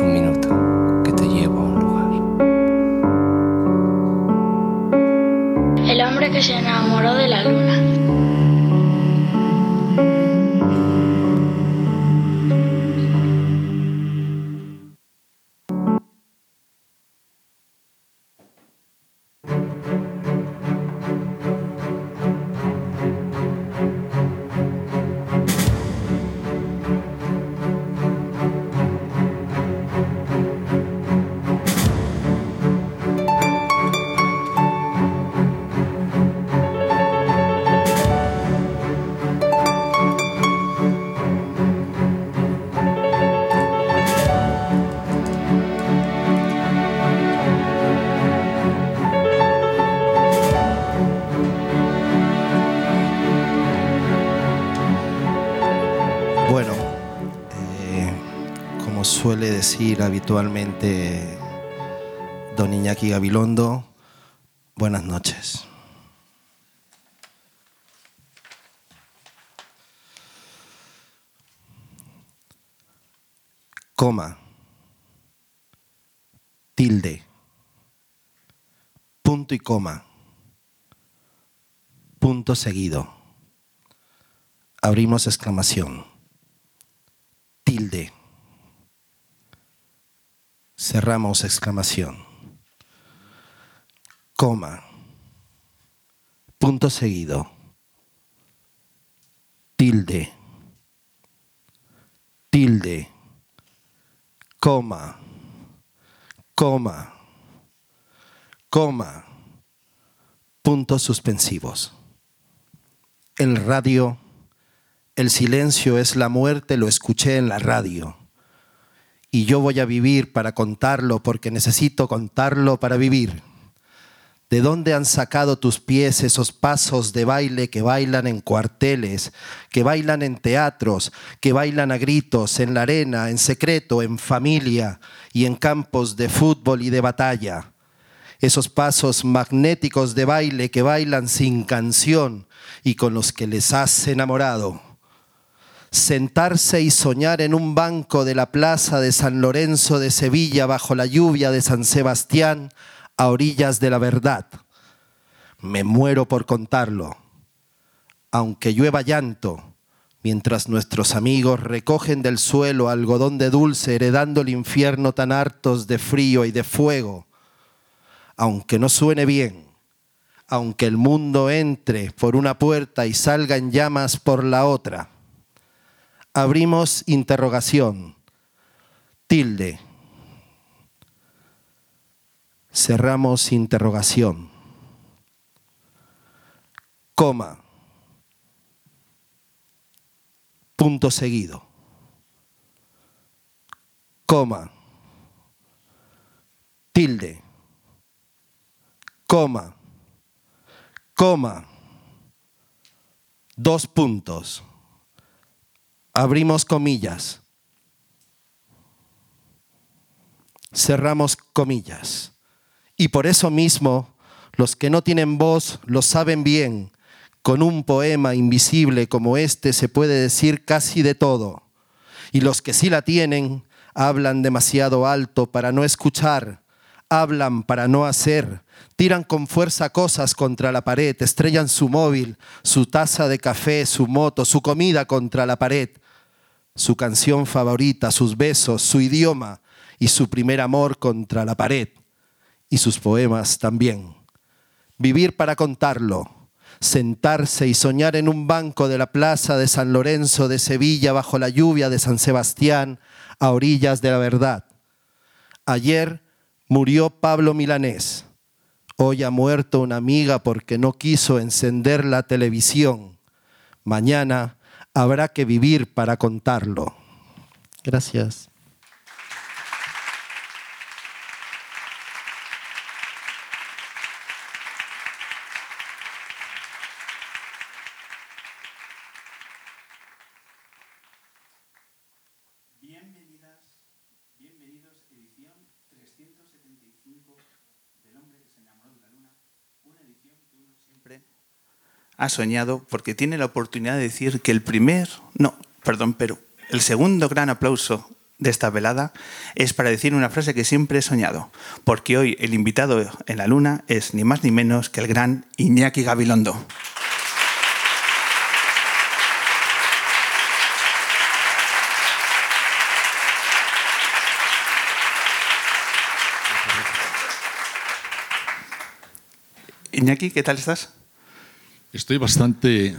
Un minuto habitualmente don Iñaki Gabilondo, buenas noches. Coma, tilde, punto y coma, punto seguido, abrimos exclamación, tilde cerramos exclamación, coma, punto seguido, tilde, tilde, coma, coma, coma, puntos suspensivos. El radio, el silencio es la muerte, lo escuché en la radio y yo voy a vivir para contarlo porque necesito contarlo para vivir. ¿De dónde han sacado tus pies esos pasos de baile que bailan en cuarteles, que bailan en teatros, que bailan a gritos, en la arena, en secreto, en familia y en campos de fútbol y de batalla? Esos pasos magnéticos de baile que bailan sin canción y con los que les has enamorado sentarse y soñar en un banco de la plaza de San Lorenzo de Sevilla bajo la lluvia de San Sebastián a orillas de la verdad. Me muero por contarlo, aunque llueva llanto, mientras nuestros amigos recogen del suelo algodón de dulce heredando el infierno tan hartos de frío y de fuego, aunque no suene bien, aunque el mundo entre por una puerta y salga en llamas por la otra abrimos interrogación, tilde, cerramos interrogación, coma, punto seguido, coma, tilde, coma, coma, dos puntos abrimos comillas, cerramos comillas. Y por eso mismo, los que no tienen voz lo saben bien. Con un poema invisible como este se puede decir casi de todo. Y los que sí la tienen hablan demasiado alto para no escuchar, hablan para no hacer, tiran con fuerza cosas contra la pared, estrellan su móvil, su taza de café, su moto, su comida contra la pared su canción favorita, sus besos, su idioma y su primer amor contra la pared y sus poemas también. Vivir para contarlo, sentarse y soñar en un banco de la plaza de San Lorenzo de Sevilla bajo la lluvia de San Sebastián a orillas de la verdad. Ayer murió Pablo Milanés. Hoy ha muerto una amiga porque no quiso encender la televisión. Mañana habrá que vivir para contarlo. Gracias. Bienvenidas, bienvenidos, edición 375 del hombre que se enamoró de la luna, una edición que uno siempre ha soñado porque tiene la oportunidad de decir que el primer, no, perdón, pero el segundo gran aplauso de esta velada es para decir una frase que siempre he soñado, porque hoy el invitado en la luna es ni más ni menos que el gran Iñaki Gabilondo. Iñaki, ¿qué tal estás? Estoy bastante,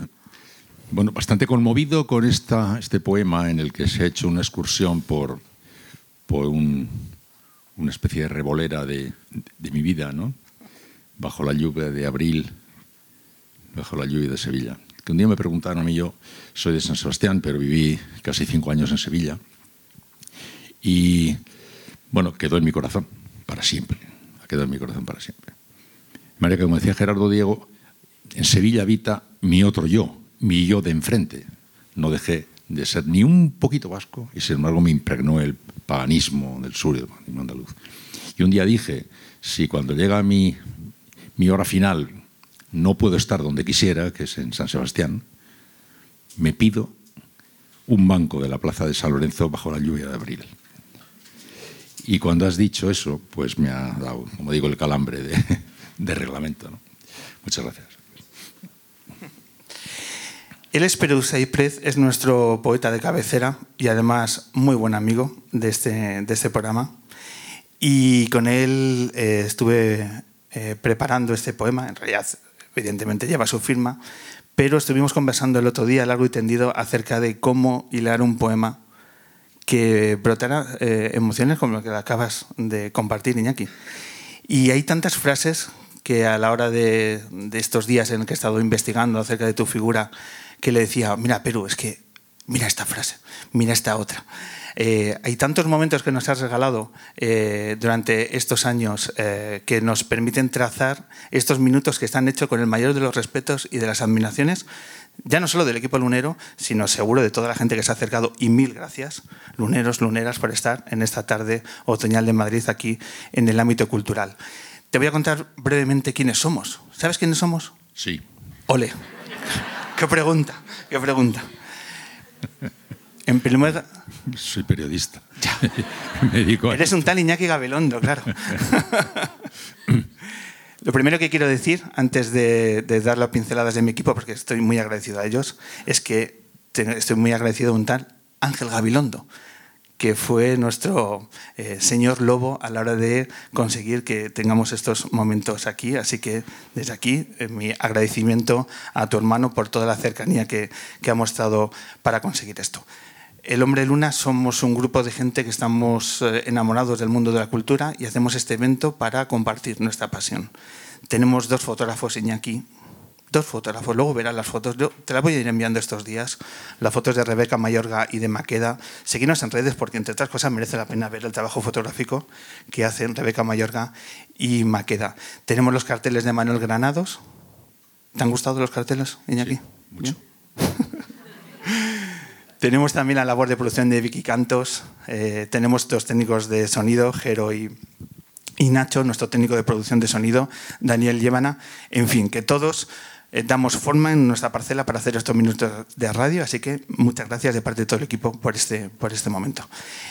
bueno, bastante conmovido con esta, este poema en el que se ha hecho una excursión por, por un- una especie de revolera de, de mi vida, ¿no? Bajo la lluvia de abril, bajo la lluvia de Sevilla. Que un día me preguntaron a mí, yo soy de San Sebastián, pero viví casi cinco años en Sevilla. Y, bueno, quedó en mi corazón para siempre. Ha quedado en mi corazón para siempre. Que, como decía Gerardo Diego, en Sevilla habita mi otro yo, mi yo de enfrente. No dejé de ser ni un poquito vasco y sin embargo me impregnó el paganismo del sur, el paganismo andaluz. Y un día dije, si cuando llega mi, hora final no puedo estar donde quisiera, que es en San Sebastián, me pido un banco de la plaza de San Lorenzo bajo la lluvia de abril. Y cuando has dicho eso, pues me ha dado, como digo, el calambre de, reglamento. Muchas gracias. Él es Perú Saiprez, es nuestro poeta de cabecera y además muy buen amigo de este, de este programa. Y con él eh, estuve eh, preparando este poema, en realidad evidentemente lleva su firma, pero estuvimos conversando el otro día largo y tendido acerca de cómo hilar un poema que brotara eh, emociones como lo que acabas de compartir, Iñaki. Y hay tantas frases que a la hora de estos días en que he estado investigando acerca de tu figura, que le decía, mira, Perú, es que mira esta frase, mira esta otra. Eh, hay tantos momentos que nos has regalado eh, durante estos años eh, que nos permiten trazar estos minutos que están hechos con el mayor de los respetos y de las admiraciones, ya no solo del equipo lunero, sino seguro de toda la gente que se ha acercado. Y mil gracias, luneros, luneras, por estar en esta tarde otoñal de Madrid aquí en el ámbito cultural. Te voy a contar brevemente quiénes somos. ¿Sabes quiénes somos? Sí. Ole. Qué pregunta, qué pregunta. En primer lugar, Soy periodista. Me dedico a eres un tal Iñaki Gabilondo, claro. Lo primero que quiero decir, antes de, de dar las pinceladas de mi equipo, porque estoy muy agradecido a ellos, es que estoy muy agradecido a un tal Ángel Gabilondo, que fue nuestro eh, señor lobo a la hora de conseguir que tengamos estos momentos aquí. Así que desde aquí eh, mi agradecimiento a tu hermano por toda la cercanía que, que ha mostrado para conseguir esto. El Hombre Luna somos un grupo de gente que estamos eh, enamorados del mundo de la cultura y hacemos este evento para compartir nuestra pasión. Tenemos dos fotógrafos, Iñaki, dos fotógrafos, luego verás las fotos, yo te las voy a ir enviando estos días, las fotos de Rebeca Mayorga y de Maqueda. Seguidnos en redes porque, entre otras cosas, merece la pena ver el trabajo fotográfico que hacen Rebeca Mayorga y Maqueda. Tenemos los carteles de Manuel Granados. ¿Te han gustado los carteles, Iñaki? Sí, mucho. Tenemos también la labor de producción de Vicky Cantos. eh, tenemos dos técnicos de sonido, Jero y, y Nacho, nuestro técnico de producción de sonido, Daniel Llévana. En fin, que todos eh, damos forma en nuestra parcela para hacer estos minutos de radio. Así que muchas gracias de parte de todo el equipo por este, por este momento.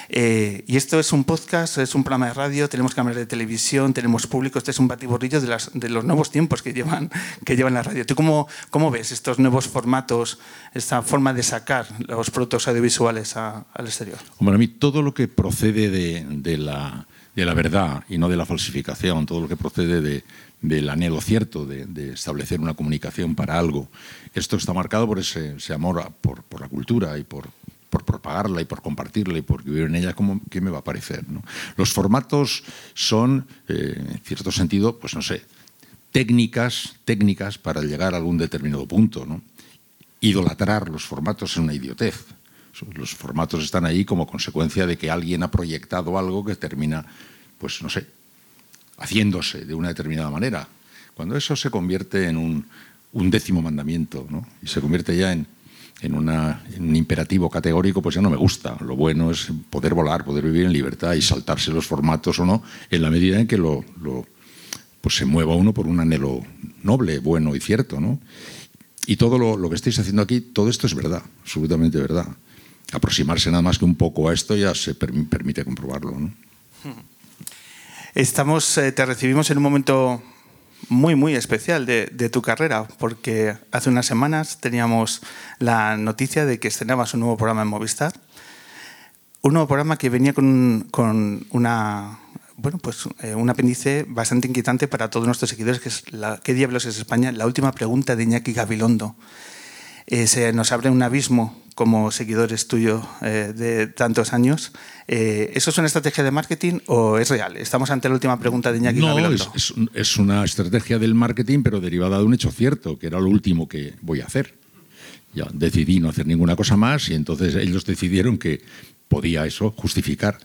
Eh, y esto es un podcast, es un programa de radio, tenemos cámaras de televisión, tenemos público. Este es un batiburrillo de, las, de los nuevos tiempos que llevan, que llevan la radio. ¿Tú cómo, cómo ves estos nuevos formatos, esta forma de sacar los productos audiovisuales a- al exterior? Hombre, a mí todo lo que procede de, de la, de la verdad y no de la falsificación, todo lo que procede de, del anhelo cierto de, establecer una comunicación para algo, esto está marcado por ese, amor por, la cultura y por, propagarla y por compartirla y por vivir en ella, ¿cómo, ¿qué me va a parecer? Los formatos son, eh, en cierto sentido, pues no sé, técnicas, técnicas para llegar a algún determinado punto. ¿no? Idolatrar los formatos es una idiotez. Los formatos están ahí como consecuencia de que alguien ha proyectado algo que termina, pues no sé, haciéndose de una determinada manera. Cuando eso se convierte en un, décimo mandamiento ¿no? y se convierte ya en, un imperativo categórico, pues ya no me gusta. Lo bueno es poder volar, poder vivir en libertad y saltarse los formatos o no, en la medida en que lo, pues se mueva uno por un anhelo noble, bueno y cierto. ¿no? Y todo lo, que estáis haciendo aquí, todo esto es verdad, absolutamente verdad. aproximarse nada más que un poco a esto ya se permite comprobarlo. ¿no? Estamos, eh, te recibimos en un momento muy, muy especial de, tu carrera, porque hace unas semanas teníamos la noticia de que estrenabas un nuevo programa en Movistar. Un nuevo programa que venía con, una, bueno, pues, eh, un apéndice bastante inquietante para todos nuestros seguidores, que es la, ¿Qué diablos es España? La última pregunta de Iñaki Gabilondo. Eh, se nos abre un abismo como seguidores tuyos eh, de tantos años. Eh, ¿Eso es una estrategia de marketing o es real? Estamos ante la última pregunta de Iñaki No, es, es, una estrategia del marketing, pero derivada de un hecho cierto, que era lo último que voy a hacer. Ya decidí no hacer ninguna cosa más y entonces ellos decidieron que podía eso justificar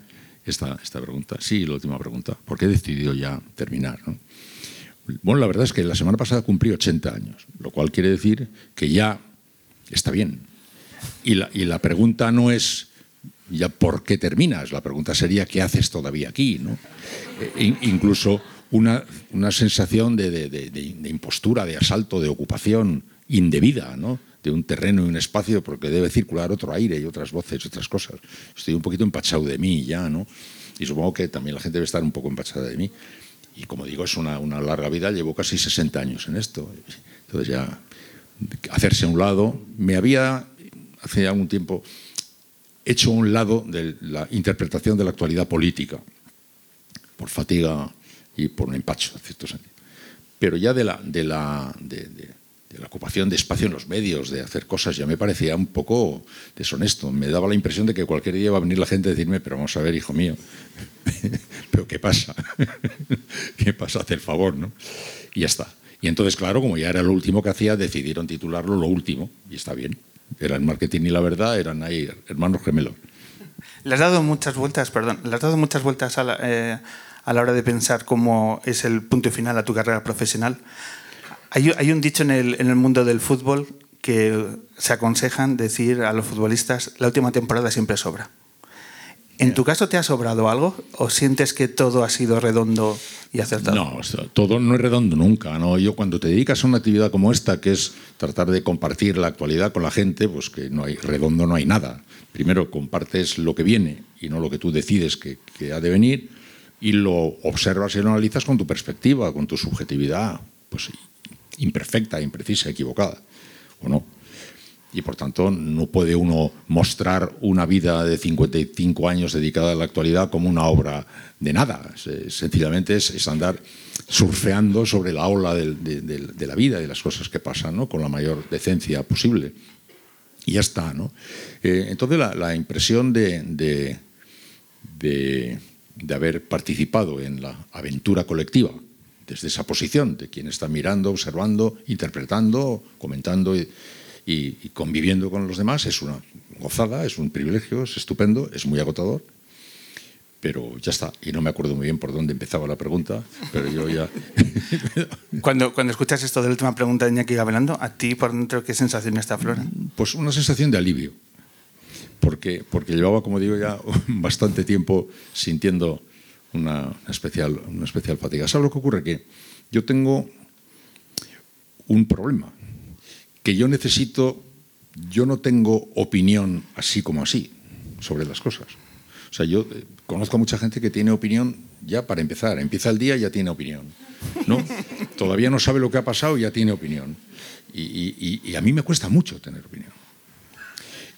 esta, esta pregunta. Sí, la última pregunta. ¿Por qué he decidido ya terminar? Bueno, la verdad es que la semana pasada cumplí 80 años, lo cual quiere decir que ya está bien. Y la, pregunta no es ya por qué terminas, la pregunta sería qué haces todavía aquí. ¿no? E, incluso una, una sensación de, de, de, impostura, de asalto, de ocupación indebida, ¿no? de un terreno y un espacio, porque debe circular otro aire y otras voces y otras cosas. Estoy un poquito empachado de mí ya, ¿no? Y supongo que también la gente debe estar un poco empachada de mí. Y como digo, es una, una larga vida, llevo casi 60 años en esto. Entonces ya hacerse a un lado. Me había, hace algún tiempo, hecho a un lado de la interpretación de la actualidad política, por fatiga y por un empacho, en cierto sentido. Pero ya de la, de la, de, la ocupación de espacio en los medios, de hacer cosas, ya me parecía un poco deshonesto. Me daba la impresión de que cualquier día iba a venir la gente a decirme, pero vamos a ver, hijo mío, pero ¿qué pasa? ¿Qué pasa? Hacer favor, ¿no? Y ya está. Y entonces, claro, como ya era lo último que hacía, decidieron titularlo Lo Último, y está bien. Era el marketing y la verdad, eran ahí hermanos gemelos. Le has dado muchas vueltas, perdón, le has dado muchas vueltas a la, eh, a la hora de pensar cómo es el punto final a tu carrera profesional. Hay, hay un dicho en el, en el mundo del fútbol que se aconsejan decir a los futbolistas, la última temporada siempre sobra. ¿En tu caso te ha sobrado algo o sientes que todo ha sido redondo y acertado? No, todo no es redondo nunca. ¿no? Yo cuando te dedicas a una actividad como esta, que es tratar de compartir la actualidad con la gente, pues que no hay redondo, no hay nada. Primero compartes lo que viene y no lo que tú decides que, ha de venir y lo observas y lo analizas con tu perspectiva, con tu subjetividad, pues imperfecta, imprecisa, equivocada, ¿o no? Y por tanto no puede uno mostrar una vida de 55 años dedicada a la actualidad como una obra de nada. Sencillamente es, andar surfeando sobre la ola de, la vida de las cosas que pasan ¿no? con la mayor decencia posible. Y ya está. ¿no? Eh, entonces la, impresión de, haber participado en la aventura colectiva desde esa posición de quien está mirando, observando, interpretando, comentando conviviendo con los demás es una gozada, es un privilegio, es estupendo, es muy agotador, pero ya está. Y no me acuerdo muy bien por dónde empezaba la pregunta, pero yo ya... cuando, cuando escuchas esto de la última pregunta de Iñaki Gabelando, ¿a ti por dentro qué sensación está Flora? Pues una sensación de alivio, porque, porque llevaba, como digo, ya bastante tiempo sintiendo una, especial, una especial fatiga. ¿Sabes lo que ocurre? Que yo tengo un problema que yo necesito, yo no tengo opinión así como así sobre las cosas. O sea, yo eh, conozco a mucha gente que tiene opinión ya para empezar. Empieza el día y ya tiene opinión. ¿no? Todavía no sabe lo que ha pasado y ya tiene opinión. Y, a mí me cuesta mucho tener opinión.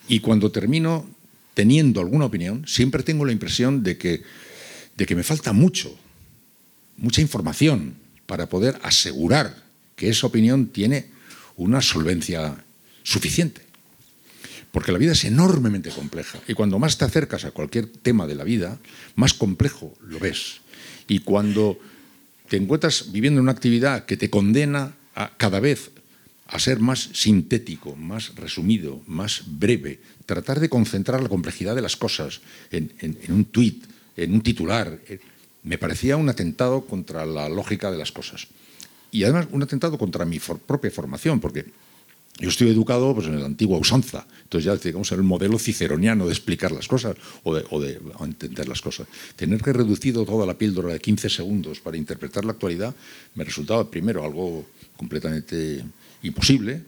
Y cuando termino teniendo alguna opinión, siempre tengo la impresión de que, de que me falta mucho, mucha información para poder asegurar que esa opinión tiene una solvencia suficiente. Porque la vida es enormemente compleja y cuando más te acercas a cualquier tema de la vida, más complejo lo ves. Y cuando te encuentras viviendo una actividad que te condena a cada vez a ser más sintético, más resumido, más breve, tratar de concentrar la complejidad de las cosas en, un tuit, en un titular, eh, me parecía un atentado contra la lógica de las cosas y además un atentado contra mi propia formación, porque yo estoy educado pues, en la antigua usanza, entonces ya digamos el modelo ciceroniano de explicar las cosas o de, entender las cosas. Tener que reducido toda la píldora de 15 segundos para interpretar la actualidad me resultaba primero algo completamente imposible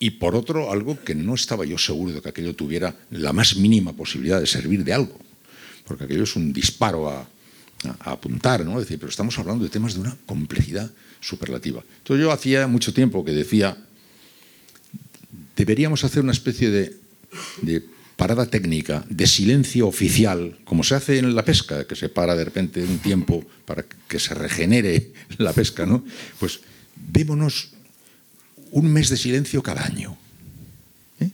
y por otro, algo que no estaba yo seguro de que aquello tuviera la más mínima posibilidad de servir de algo, porque aquello es un disparo a, a apuntar, ¿no? Es decir, pero estamos hablando de temas de una complejidad superlativa. Entonces yo hacía mucho tiempo que decía, deberíamos hacer una especie de, parada técnica, de silencio oficial, como se hace en la pesca, que se para de repente un tiempo para que se regenere la pesca, ¿no? Pues vémonos un mes de silencio cada año ¿eh?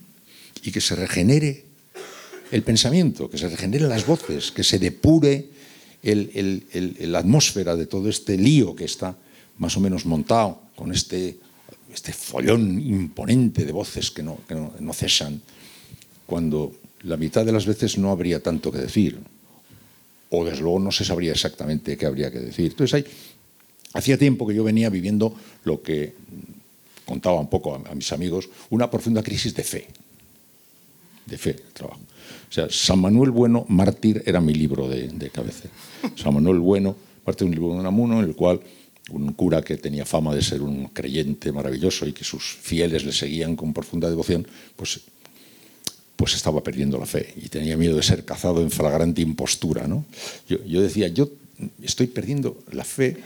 y que se regenere el pensamiento, que se regeneren las voces, que se depure la atmósfera de todo este lío que está más o menos montado con este, este follón imponente de voces que, no, que no, no cesan, cuando la mitad de las veces no habría tanto que decir, o desde luego no se sabría exactamente qué habría que decir. Entonces, hay, hacía tiempo que yo venía viviendo lo que contaba un poco a, mis amigos, una profunda crisis de fe, de fe, trabajo. O sea, San Manuel Bueno, Mártir, era mi libro de, de cabeza. San Manuel Bueno, parte de un libro de Unamuno, en el cual un cura que tenía fama de ser un creyente maravilloso y que sus fieles le seguían con profunda devoción, pues, pues estaba perdiendo la fe y tenía miedo de ser cazado en flagrante impostura. ¿no? Yo, yo decía, yo estoy perdiendo la fe,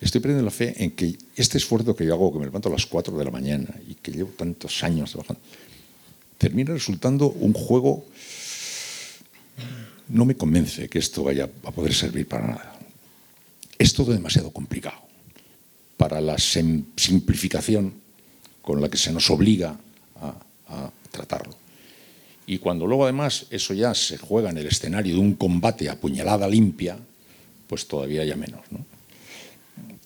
estoy perdiendo la fe en que este esfuerzo que yo hago, que me levanto a las 4 de la mañana y que llevo tantos años trabajando, termina resultando un juego no me convence que esto vaya a poder servir para nada. Es todo demasiado complicado para la simplificación con la que se nos obliga a, tratarlo. Y cuando luego además eso ya se juega en el escenario de un combate a puñalada limpia, pues todavía ya menos. ¿no?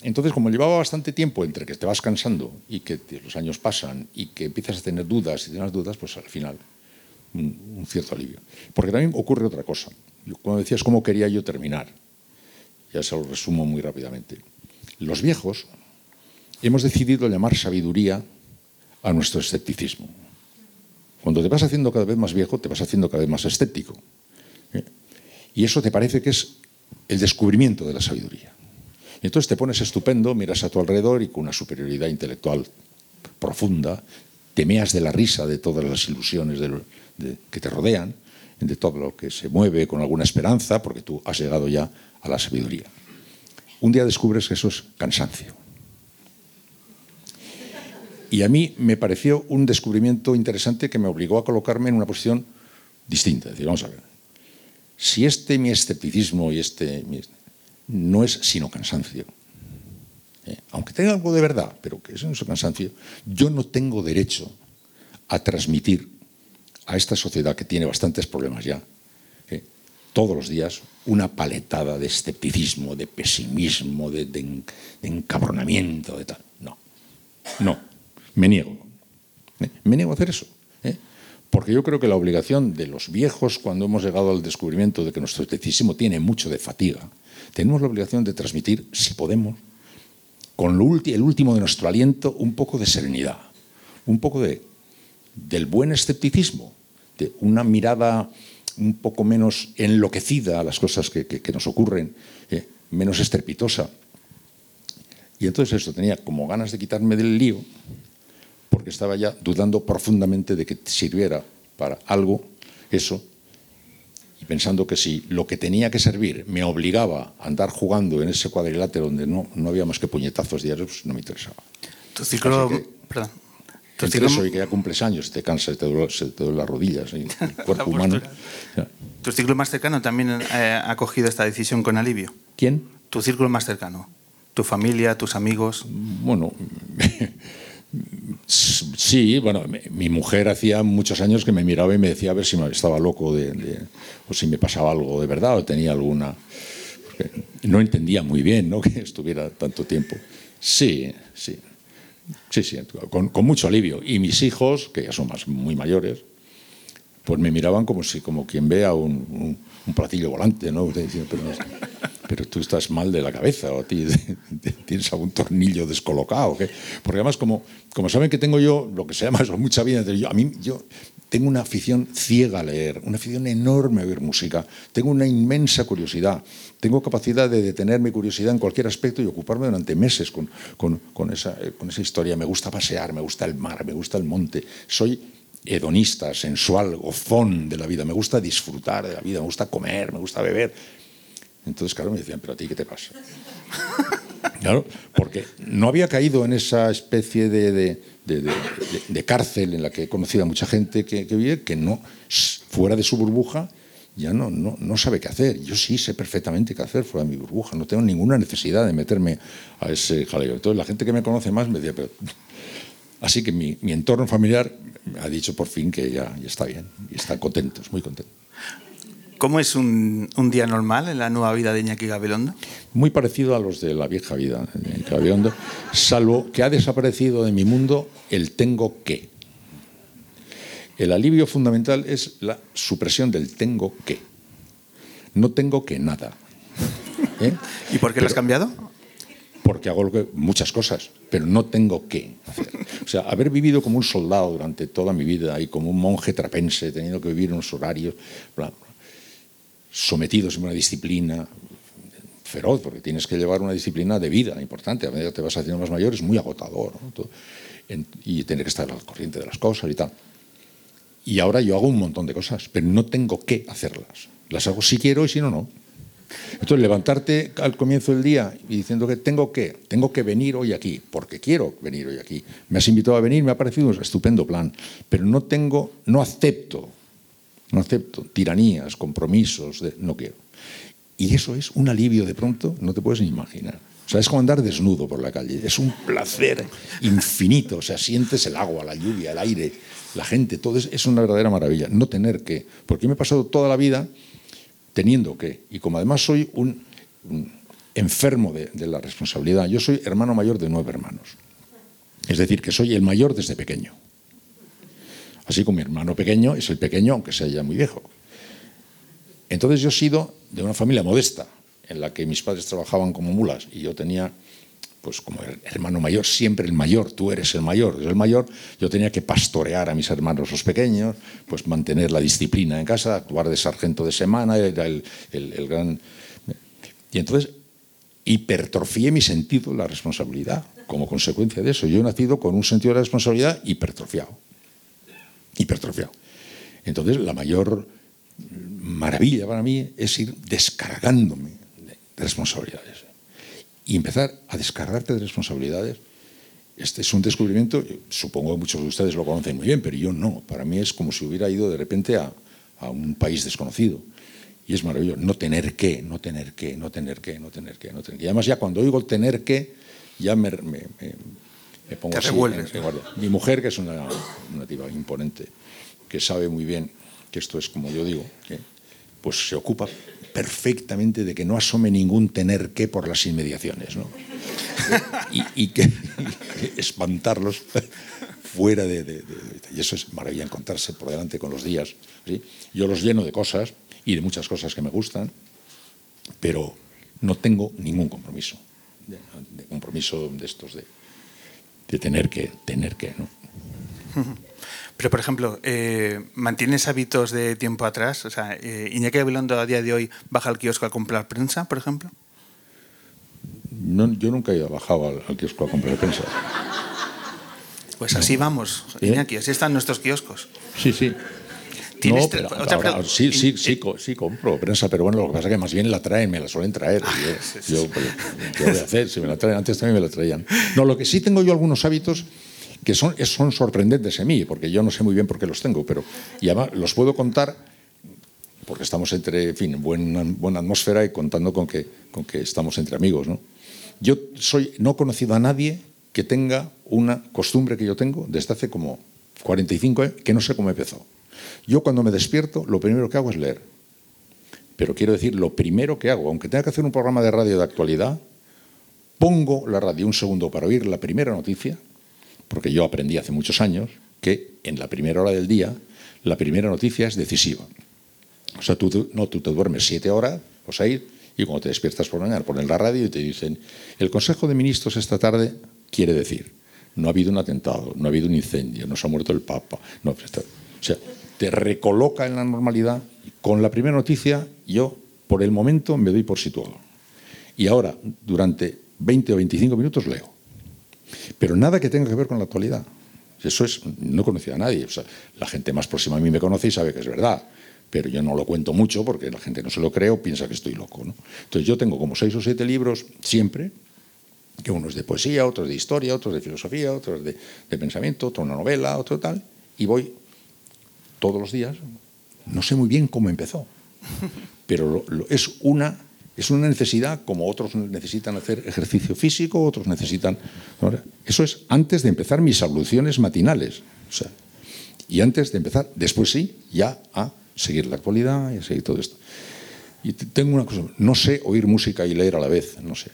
Entonces, como llevaba bastante tiempo entre que te vas cansando y que los años pasan y que empiezas a tener dudas y tienes dudas, pues al final un, cierto alivio. Porque también ocurre otra cosa. Cuando decías cómo quería yo terminar, ya se lo resumo muy rápidamente. Los viejos hemos decidido llamar sabiduría a nuestro escepticismo. Cuando te vas haciendo cada vez más viejo, te vas haciendo cada vez más escéptico. ¿eh? Y eso te parece que es el descubrimiento de la sabiduría. Y entonces te pones estupendo, miras a tu alrededor y con una superioridad intelectual profunda, temeas de la risa de todas las ilusiones que te rodean, de todo lo que se mueve con alguna esperanza, porque tú has llegado ya a la sabiduría. Un día descubres que eso es cansancio. Y a mí me pareció un descubrimiento interesante que me obligó a colocarme en una posición distinta. Es decir, vamos a ver, si este mi escepticismo y este mi, no es sino cansancio, eh, aunque tenga algo de verdad, pero que eso no es cansancio, yo no tengo derecho a transmitir a esta sociedad que tiene bastantes problemas ya, todos los días, una paletada de escepticismo, de pesimismo, de, de, encabronamiento, de tal. No, no, me niego. ¿eh? Me niego a hacer eso. ¿eh? Porque yo creo que la obligación de los viejos, cuando hemos llegado al descubrimiento de que nuestro escepticismo tiene mucho de fatiga, tenemos la obligación de transmitir, si podemos, con el último de nuestro aliento, un poco de serenidad, un poco de del buen escepticismo, de una mirada un poco menos enloquecida a las cosas que, que, que nos ocurren, eh, menos estrepitosa. Y entonces esto tenía como ganas de quitarme del lío, porque estaba ya dudando profundamente de que sirviera para algo eso, y pensando que si lo que tenía que servir me obligaba a andar jugando en ese cuadrilátero donde no, no había más que puñetazos diarios, pues no me interesaba. Tu ciclo, que, perdón, entre eso y que ya cumples años, te cansas, te duele, se te duele las rodillas, el cuerpo humano. ¿Tu círculo más cercano también eh, ha cogido esta decisión con alivio? ¿Quién? Tu círculo más cercano. ¿Tu familia, tus amigos? Bueno, sí, bueno, mi mujer hacía muchos años que me miraba y me decía a ver si me estaba loco de, de, o si me pasaba algo de verdad o tenía alguna... no entendía muy bien ¿no? que estuviera tanto tiempo. Sí, sí. Sí, sí, con, con, mucho alivio. Y mis hijos, que ya son más, muy mayores, pues me miraban como si como quien vea un, platillo volante, ¿no? Pero, pero, tú estás mal de la cabeza o ti tienes algún tornillo descolocado. ¿qué? Porque además, como, como saben que tengo yo lo que se llama eso, mucha vida, a mí yo tengo una afición ciega a leer, una afición enorme a oír música, tengo una inmensa curiosidad, tengo capacidad de detener mi curiosidad en cualquier aspecto y ocuparme durante meses con, con, esa, con esa historia. Me gusta pasear, me gusta el mar, me gusta el monte. Soy hedonista, sensual, gozón de la vida, me gusta disfrutar de la vida, me gusta comer, me gusta beber. Entonces, claro, me decían, pero a ti qué te pasa. porque no había caído en esa especie de, cárcel en la que he conocido a mucha gente que, vive, que no, fuera de su burbuja, ya no, no, no, sabe qué hacer. Yo sí sé perfectamente qué hacer fuera de mi burbuja, no tengo ninguna necesidad de meterme a ese jaleo. Entonces, la gente que me conoce más me decía, pero... Así que mi, entorno familiar ha dicho por fin que ya, ya está bien y está contento, es muy contento. ¿Cómo es un, un, día normal en la nueva vida de Iñaki Gabilondo? Muy parecido a los de la vieja vida de Iñaki Gabilondo, salvo que ha desaparecido de mi mundo el tengo que. El alivio fundamental es la supresión del tengo que. No tengo que nada. ¿Eh? ¿Y por qué lo has cambiado? Porque hago muchas cosas, pero no tengo que hacer. O sea, haber vivido como un soldado durante toda mi vida y como un monje trapense, teniendo que vivir unos horarios, bla sometidos en una disciplina feroz, porque tienes que llevar una disciplina de vida importante. A medida que te vas haciendo más mayor es muy agotador y tener que estar al corriente de las cosas y tal. Y ahora yo hago un montón de cosas, pero no tengo que hacerlas. Las hago si quiero y si no, no. Entonces, levantarte al comienzo del día y diciendo que tengo que, tengo que venir hoy aquí, porque quiero venir hoy aquí. Me has invitado a venir, me ha parecido un estupendo plan, pero no tengo, no acepto no acepto tiranías, compromisos, no quiero. Y eso es un alivio de pronto, no te puedes ni imaginar. O sea, es como andar desnudo por la calle. Es un placer infinito. O sea, sientes el agua, la lluvia, el aire, la gente, todo es, es una verdadera maravilla. No tener que. Porque me he pasado toda la vida teniendo que. Y como además soy un, enfermo de, de la responsabilidad, yo soy hermano mayor de nueve hermanos. Es decir, que soy el mayor desde pequeño. Así como mi hermano pequeño es el pequeño, aunque sea ya muy viejo. Entonces yo he sido de una familia modesta, en la que mis padres trabajaban como mulas y yo tenía, pues como hermano mayor, siempre el mayor, tú eres el mayor, eres el mayor, yo tenía que pastorear a mis hermanos los pequeños, pues mantener la disciplina en casa, actuar de sargento de semana, era el, el gran... Y entonces hipertrofié mi sentido la responsabilidad como consecuencia de eso. Yo he nacido con un sentido de la responsabilidad hipertrofiado hipertrofiado. Entonces, la mayor maravilla para mí es ir descargándome de responsabilidades. Y empezar a descargarte de responsabilidades. Este es un descubrimiento, supongo que muchos de ustedes lo conocen muy bien, pero yo no. Para mí es como si hubiera ido de repente a, a un país desconocido. Y es maravilloso. No tener que, no tener que, no tener que, no tener que, no tener que. Y además ya cuando oigo tener que, ya me, me, me pongo así. Mi mujer, que es una, una tipa imponente, que sabe muy bien que esto es como yo digo, que pues se ocupa perfectamente de que no asome ningún tener que por las inmediaciones, ¿no? y, que, espantarlos fuera de, Y eso es maravilla encontrarse por delante con los días. ¿sí? Yo los lleno de cosas y de muchas cosas que me gustan, pero no tengo ningún compromiso, de compromiso de estos de de tener que, tener que, ¿no? Pero, por ejemplo, eh, ¿mantienes hábitos de tiempo atrás? O sea, eh, Iñaki Gabilondo a día de hoy baja al kiosco a comprar prensa, por ejemplo. No, yo nunca he bajado al, kiosco a comprar prensa. Pues así vamos, ¿Eh? Iñaki, así están nuestros kiosos. Sí, sí. No, pero ahora, sí, sí, sí, sí, compro prensa, pero bueno, lo que pasa es que más bien la traen, me la suelen traer. Ah, yo, ¿qué voy a hacer? Si me la traen, antes también me la traían. No, lo que sí tengo yo algunos hábitos que son, son sorprendentes en mí, porque yo no sé muy bien por qué los tengo, pero y además los puedo contar porque estamos entre, en fin, buena, buena atmósfera y contando con que, con que estamos entre amigos. ¿no? Yo soy, no he conocido a nadie que tenga una costumbre que yo tengo desde hace como 45 años, que no sé cómo empezó. Yo cuando me despierto, lo primero que hago es leer. Pero quiero decir, lo primero que hago, aunque tenga que hacer un programa de radio de actualidad, pongo la radio un segundo para oír la primera noticia, porque yo aprendí hace muchos años que en la primera hora del día, la primera noticia es decisiva. O sea, tú, no, tú te duermes siete horas o seis y cuando te despiertas por la mañana ponen la radio y te dicen, el Consejo de Ministros esta tarde quiere decir, no ha habido un atentado, no ha habido un incendio, no se ha muerto el Papa. No, pues o sea, te recoloca en la normalidad. Con la primera noticia, yo por el momento me doy por situado. Y ahora, durante 20 o 25 minutos, leo. Pero nada que tenga que ver con la actualidad. Eso es, no conocía a nadie. O la gente más próxima a mí me conoce y sabe que es verdad. Pero yo no lo cuento mucho porque la gente no se lo cree o piensa que estoy loco. ¿no? Entonces yo tengo como seis o siete libros siempre, que unos de poesía, otros de historia, otros de filosofía, otros de, de pensamiento, otro una novela, otro tal, y voy todos los días. No sé muy bien cómo empezó, pero lo, lo, es una es una necesidad como otros necesitan hacer ejercicio físico, otros necesitan... Eso es antes de empezar mis abluciones matinales. O sea, y antes de empezar, después sí, ya a seguir la actualidad y a seguir todo esto. Y tengo una cosa, no sé oír música y leer a la vez, no sé.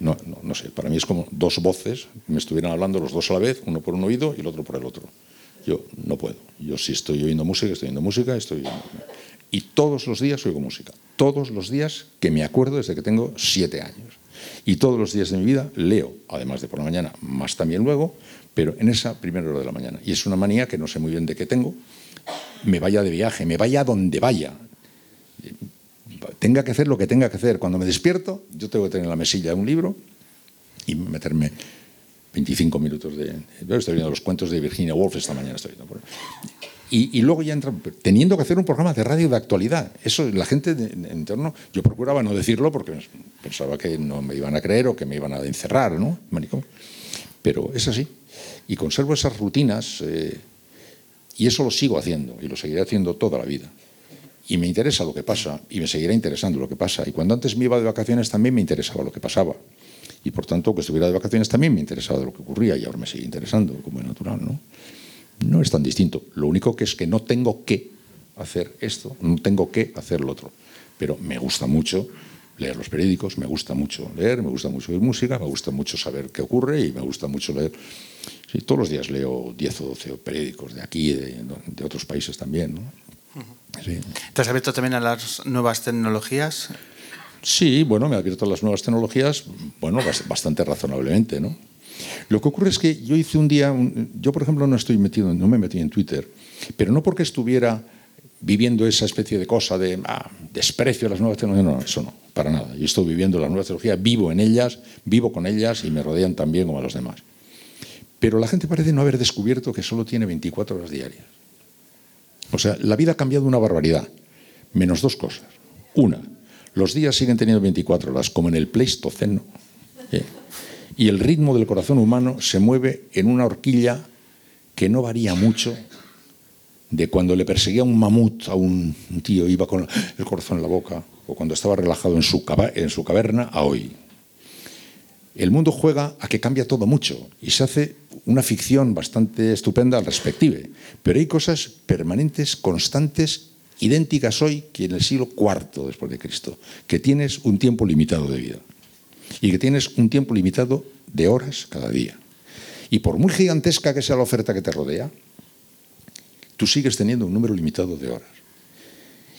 No, no, no sé, para mí es como dos voces, me estuvieran hablando los dos a la vez, uno por un oído y el otro por el otro. Yo no puedo. Yo si estoy oyendo música, estoy oyendo música, estoy oyendo... Y todos los días oigo música. Todos los días que me acuerdo desde que tengo siete años. Y todos los días de mi vida leo, además de por la mañana, más también luego, pero en esa primera hora de la mañana. Y es una manía que no sé muy bien de qué tengo. Me vaya de viaje, me vaya donde vaya. Tenga que hacer lo que tenga que hacer. Cuando me despierto, yo tengo que tener en la mesilla un libro y meterme 25 minutos de... Estoy viendo los cuentos de Virginia Woolf esta mañana. Estoy viendo. Y, luego ya entra, teniendo que hacer un programa de radio de actualidad. Eso, la gente en torno, yo procuraba no decirlo porque pensaba que no me iban a creer o que me iban a encerrar, ¿no? Manicomio. Pero es así. Y conservo esas rutinas eh, y eso lo sigo haciendo y lo seguiré haciendo toda la vida. Y me interesa lo que pasa y me seguirá interesando lo que pasa. Y cuando antes me iba de vacaciones también me interesaba lo que pasaba. Y por tanto, que estuviera de vacaciones también me interesaba de lo que ocurría y ahora me sigue interesando, como es natural, ¿no? No es tan distinto. Lo único que es que no tengo que hacer esto, no tengo que hacer lo otro. Pero me gusta mucho leer los periódicos, me gusta mucho leer, me gusta mucho oír música, me gusta mucho saber qué ocurre y me gusta mucho leer. Sí, todos los días leo 10 o 12 periódicos de aquí de, de, otros países también. ¿no? Sí. ¿Te has abierto también a las nuevas tecnologías? Sí, bueno, me he abierto las nuevas tecnologías, bueno, bastante razonablemente, ¿no? Lo que ocurre es que yo hice un día, un, yo por ejemplo no estoy metido, no me metí en Twitter, pero no porque estuviera viviendo esa especie de cosa de ah, desprecio a las nuevas tecnologías, no, no, eso no, para nada. Yo estoy viviendo las nuevas tecnologías, vivo en ellas, vivo con ellas y me rodean también como a los demás. Pero la gente parece no haber descubierto que solo tiene 24 horas diarias. O sea, la vida ha cambiado una barbaridad, menos dos cosas. Una, los días siguen teniendo 24 horas, como en el Pleistoceno. ¿eh? y el ritmo del corazón humano se mueve en una horquilla que no varía mucho de cuando le perseguía un mamut a un tío, iba con el corazón en la boca, o cuando estaba relajado en su, caverna, a hoy. El mundo juega a que cambia todo mucho y se hace una ficción bastante estupenda al respectivo, pero hay cosas permanentes, constantes, idénticas hoy que en el siglo IV después de Cristo, que tienes un tiempo limitado de vida y que tienes un tiempo limitado de horas cada día. Y por muy gigantesca que sea la oferta que te rodea, tú sigues teniendo un número limitado de horas.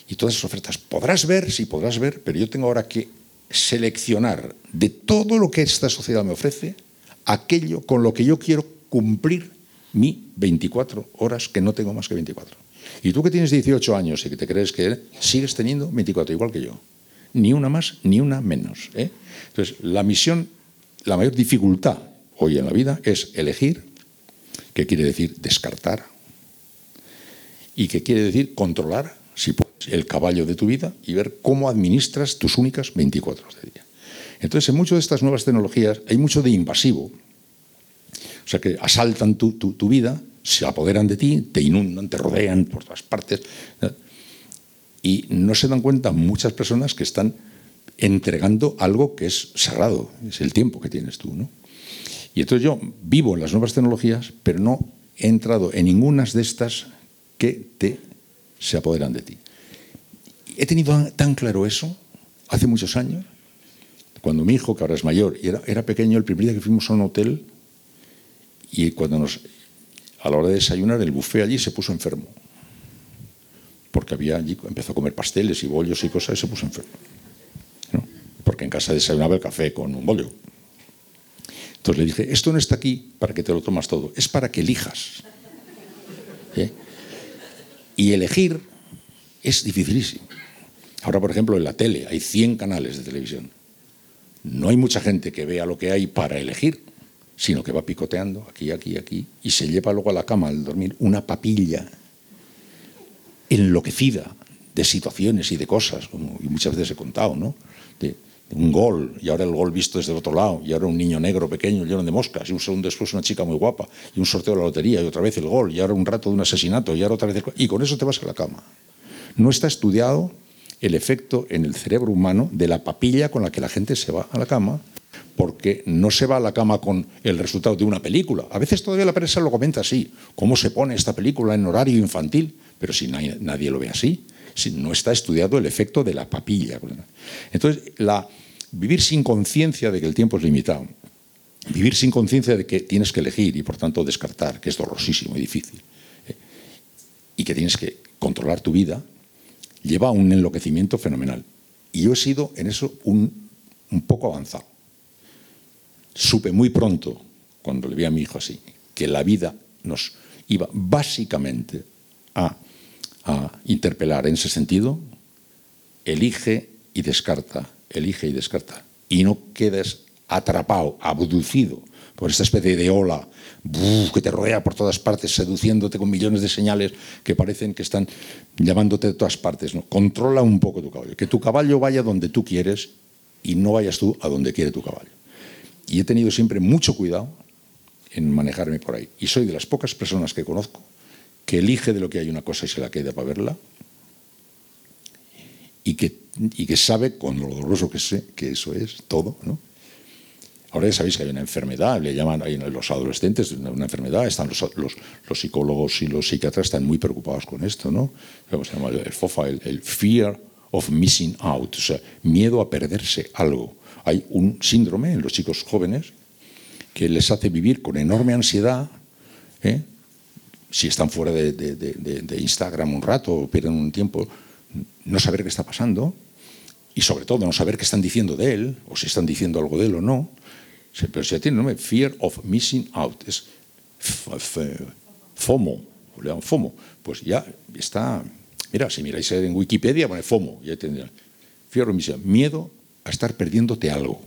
Y todas esas ofertas podrás ver, sí podrás ver, pero yo tengo ahora que seleccionar de todo lo que esta sociedad me ofrece aquello con lo que yo quiero cumplir mi 24 horas, que no tengo más que 24. Y tú que tienes 18 años y que te crees que sigues teniendo 24, igual que yo. Ni una más, ni una menos. ¿eh? Entonces, la misión, la mayor dificultad hoy en la vida es elegir, que quiere decir descartar, y que quiere decir controlar, si puedes, el caballo de tu vida y ver cómo administras tus únicas 24 horas de día. Entonces, en muchas de estas nuevas tecnologías hay mucho de invasivo. O sea, que asaltan tu, tu, tu vida, se apoderan de ti, te inundan, te rodean por todas partes. Y no se dan cuenta muchas personas que están entregando algo que es sagrado, es el tiempo que tienes tú. ¿no? Y entonces yo vivo las nuevas tecnologías, pero no he entrado en ninguna de estas que te se apoderan de ti. He tenido tan claro eso hace muchos años, cuando mi hijo, que ahora es mayor, era pequeño, el primer día que fuimos a un hotel, y cuando nos, a la hora de desayunar, el buffet allí se puso enfermo. Porque había allí, empezó a comer pasteles y bollos y cosas y se puso enfermo porque en casa desayunaba el café con un bollo. Entonces le dije, esto no está aquí para que te lo tomas todo, es para que elijas. ¿Eh? Y elegir es dificilísimo. Ahora, por ejemplo, en la tele hay 100 canales de televisión. No hay mucha gente que vea lo que hay para elegir, sino que va picoteando aquí, aquí, aquí, y se lleva luego a la cama al dormir una papilla enloquecida de situaciones y de cosas, como muchas veces he contado, ¿no? De, un gol, y ahora el gol visto desde el otro lado, y ahora un niño negro pequeño lleno de moscas, y un segundo después una chica muy guapa, y un sorteo de la lotería, y otra vez el gol, y ahora un rato de un asesinato, y ahora otra vez el... Y con eso te vas a la cama. No está estudiado el efecto en el cerebro humano de la papilla con la que la gente se va a la cama, porque no se va a la cama con el resultado de una película. A veces todavía la prensa lo comenta así, cómo se pone esta película en horario infantil, pero si nadie, lo ve así, si no está estudiado el efecto de la papilla. Entonces, vivir sin conciencia de que el tiempo es limitado, vivir sin conciencia de que tienes que elegir y por tanto descartar, que es dolorosísimo y difícil, ¿eh? y que tienes que controlar tu vida, lleva a un enloquecimiento fenomenal. Y yo he sido en eso un poco avanzado. Supe muy pronto, cuando le vi a mi hijo así, que la vida nos iba básicamente a, interpelar en ese sentido, elige y descarta, elige y descarta. Y no quedes atrapado, abducido por esta especie de ola que te rodea por todas partes, seduciéndote con millones de señales que parecen que están llamándote de todas partes. Controla un poco tu caballo, que tu caballo vaya donde tú quieres y no vayas tú a donde quiere tu caballo. Y he tenido siempre mucho cuidado en manejarme por ahí. Y soy de las pocas personas que conozco que elige de lo que hay una cosa y se la queda para verla y que, y que sabe con lo doloroso que sé que eso es todo, ¿no? Ahora ya sabéis que hay una enfermedad, le llaman a los adolescentes una enfermedad, están los, los, los, psicólogos y los psiquiatras están muy preocupados con esto, ¿no? ¿Cómo se llama? El FOFA, el, el fear of missing out, o sea, miedo a perderse algo. Hay un síndrome en los chicos jóvenes que les hace vivir con enorme ansiedad, ¿eh? si están fuera de, de, de, de, Instagram un rato o pierden un tiempo, no saber qué está pasando y sobre todo no saber qué están diciendo de él o si están diciendo algo de él o no pero si tiene nombre, Fear of Missing Out, es FOMO, FOMO, pues ya está, mira, si miráis en Wikipedia, pone FOMO, ya tendrá. Fear of Missing Out, miedo a estar perdiéndote algo.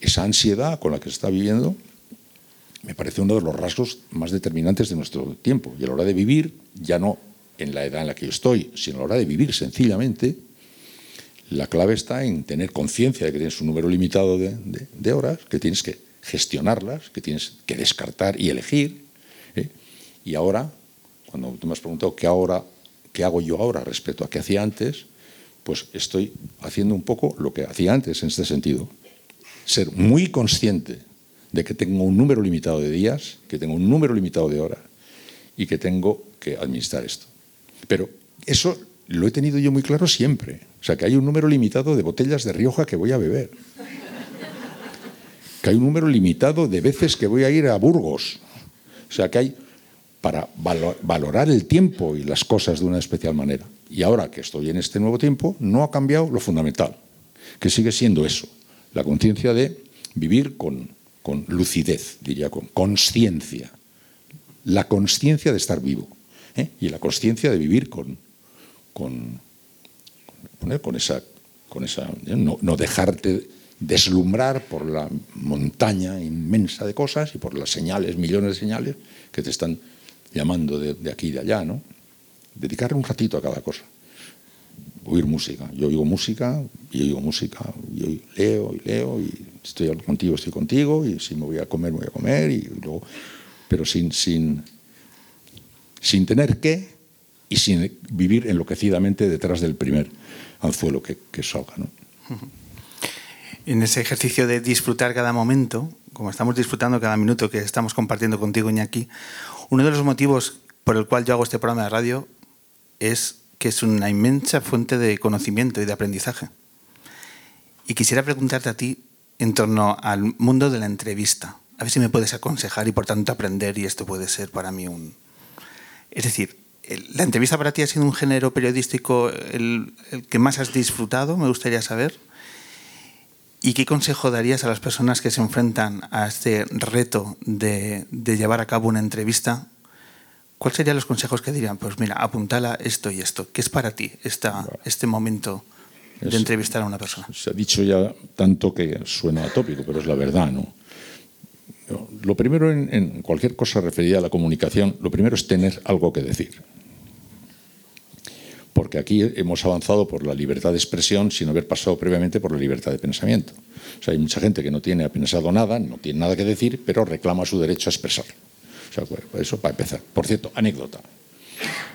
Esa ansiedad con la que se está viviendo me parece uno de los rasgos más determinantes de nuestro tiempo. Y a la hora de vivir, ya no en la edad en la que yo estoy, sino a la hora de vivir sencillamente, la clave está en tener conciencia de que tienes un número limitado de, horas, que tienes que gestionarlas, que tienes que descartar y elegir. ¿eh? Y ahora, cuando tú me has preguntado qué, ahora, qué hago yo ahora respecto a qué hacía antes, pues estoy haciendo un poco lo que hacía antes en este sentido. Ser muy consciente de que tengo un número limitado de días, que tengo un número limitado de horas y que tengo que administrar esto. Pero eso lo he tenido yo muy claro siempre. O sea, que hay un número limitado de botellas de Rioja que voy a beber. Que hay un número limitado de veces que voy a ir a Burgos. O sea, que hay para valorar el tiempo y las cosas de una especial manera. Y ahora que estoy en este nuevo tiempo, no ha cambiado lo fundamental, que sigue siendo eso, la conciencia de vivir con, con lucidez, diría, con conciencia. La conciencia de estar vivo ¿eh? y la conciencia de vivir con, con, con esa, con esa no, no, dejarte deslumbrar por la montaña inmensa de cosas y por las señales, millones de señales que te están llamando de, de aquí y de allá, ¿no? Dedicar un ratito a cada cosa. Oír música. Yo oigo música y oigo música. Yo leo y leo y estoy contigo, estoy contigo y si me voy a comer, me voy a comer y luego, pero sin, sin, sin tener que y sin vivir enloquecidamente detrás del primer anzuelo que, que salga. ¿no? En ese ejercicio de disfrutar cada momento, como estamos disfrutando cada minuto que estamos compartiendo contigo, Iñaki, uno de los motivos por el cual yo hago este programa de radio es que es una inmensa fuente de conocimiento y de aprendizaje. Y quisiera preguntarte a ti en torno al mundo de la entrevista. A ver si me puedes aconsejar y por tanto aprender y esto puede ser para mí un... Es decir, ¿La entrevista para ti ha sido un género periodístico el, que más has disfrutado? Me gustaría saber. ¿Y qué consejo darías a las personas que se enfrentan a este reto de, llevar a cabo una entrevista ¿cuáles serían los consejos que dirían? Pues mira, apuntala esto y esto. ¿Qué es para ti esta, este momento de Es- entrevistar a una persona? Se ha dicho ya tanto que suena atópico, pero es la verdad. No, Lo primero en, en cualquier cosa referida a la comunicación, lo primero es tener algo que decir. Porque aquí hemos avanzado por la libertad de expresión sin haber pasado previamente por la libertad de pensamiento. O sea, hay mucha gente que no tiene pensado nada, no tiene nada que decir, pero reclama su derecho a expresarlo. Pues, eso para empezar. Por cierto, anécdota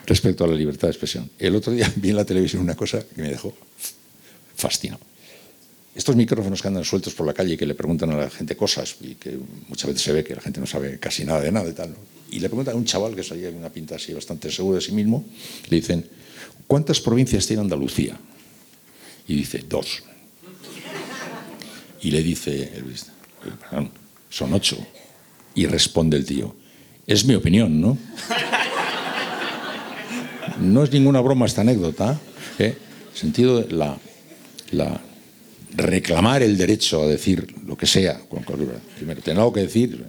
respecto a la libertad de expresión. El otro día vi en la televisión una cosa que me dejó fascinado. Estos micrófonos que andan sueltos por la calle y que le preguntan a la gente cosas y que muchas veces se ve que la gente no sabe casi nada de nada y tal. ¿no? Y le preguntan a un chaval que salía con una pinta así bastante seguro de sí mismo, le dicen, ¿cuántas provincias tiene Andalucía? Y dice, dos. Y le dice Elvis, "Perdón, son ocho. Y responde el tío, es mi opinión, ¿no? No es ninguna broma esta anécdota. ¿eh? Sentido de la, la- reclamar el derecho a decir lo que sea. Primero, tener algo que decir.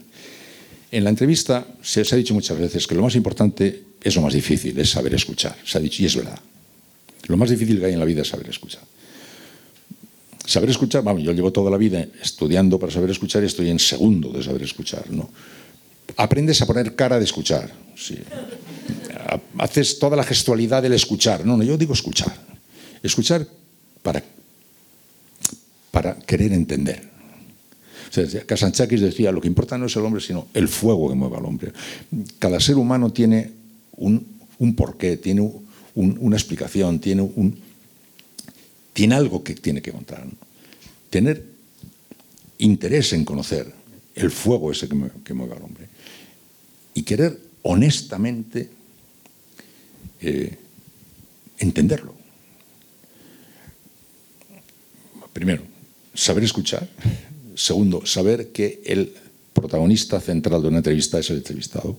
En la entrevista se, se ha dicho muchas veces que lo más importante es lo más difícil, es saber escuchar. Se ha dicho, y es verdad. Lo más difícil que hay en la vida es saber escuchar. Saber escuchar, vamos, yo llevo toda la vida estudiando para saber escuchar y estoy en segundo de saber escuchar, ¿no? Aprendes a poner cara de escuchar, sí. Ha- Haces toda la gestualidad del escuchar. No, no, yo digo escuchar. Escuchar para, para querer entender. O sea, Kasanchakis decía, lo que importa no es el hombre, sino el fuego que mueve al hombre. Cada ser humano tiene un, un porqué, tiene un- una explicación, tiene, tiene algo que tiene que contar. ¿no? Tener interés en conocer el fuego ese que mueve al hombre y querer honestamente eh, entenderlo. Primero, saber escuchar. Segundo, saber que el protagonista central de una entrevista es el entrevistado.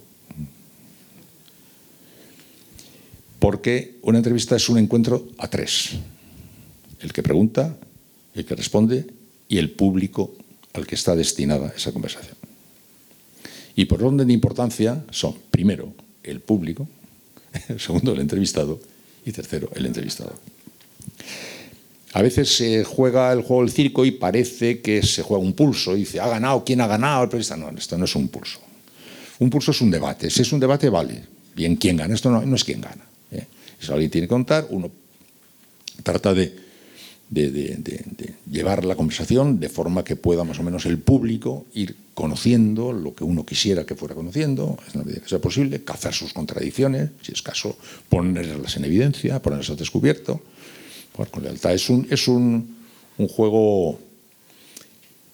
Porque una entrevista es un encuentro a tres. El que pregunta, el que responde y el público al que está destinada esa conversación. Y por orden de importancia son, primero, el público, segundo, el entrevistado y tercero, el entrevistado. A veces se juega el juego del circo y parece que se juega un pulso. Y dice, ¿ha ganado? ¿Quién ha ganado? El periodista. No, esto no es un pulso. Un pulso es un debate. Si es un debate, vale. Bien, ¿quién gana? Esto no, no es quién gana. ¿eh? Si alguien tiene que contar, uno trata de- de llevar la conversación de forma que pueda más o menos el público ir conociendo lo que uno quisiera que fuera conociendo, en la medida que sea posible, cazar sus contradicciones, si es caso, ponerlas en evidencia, ponerlas al descubierto. Con lealtad es un, es un, un juego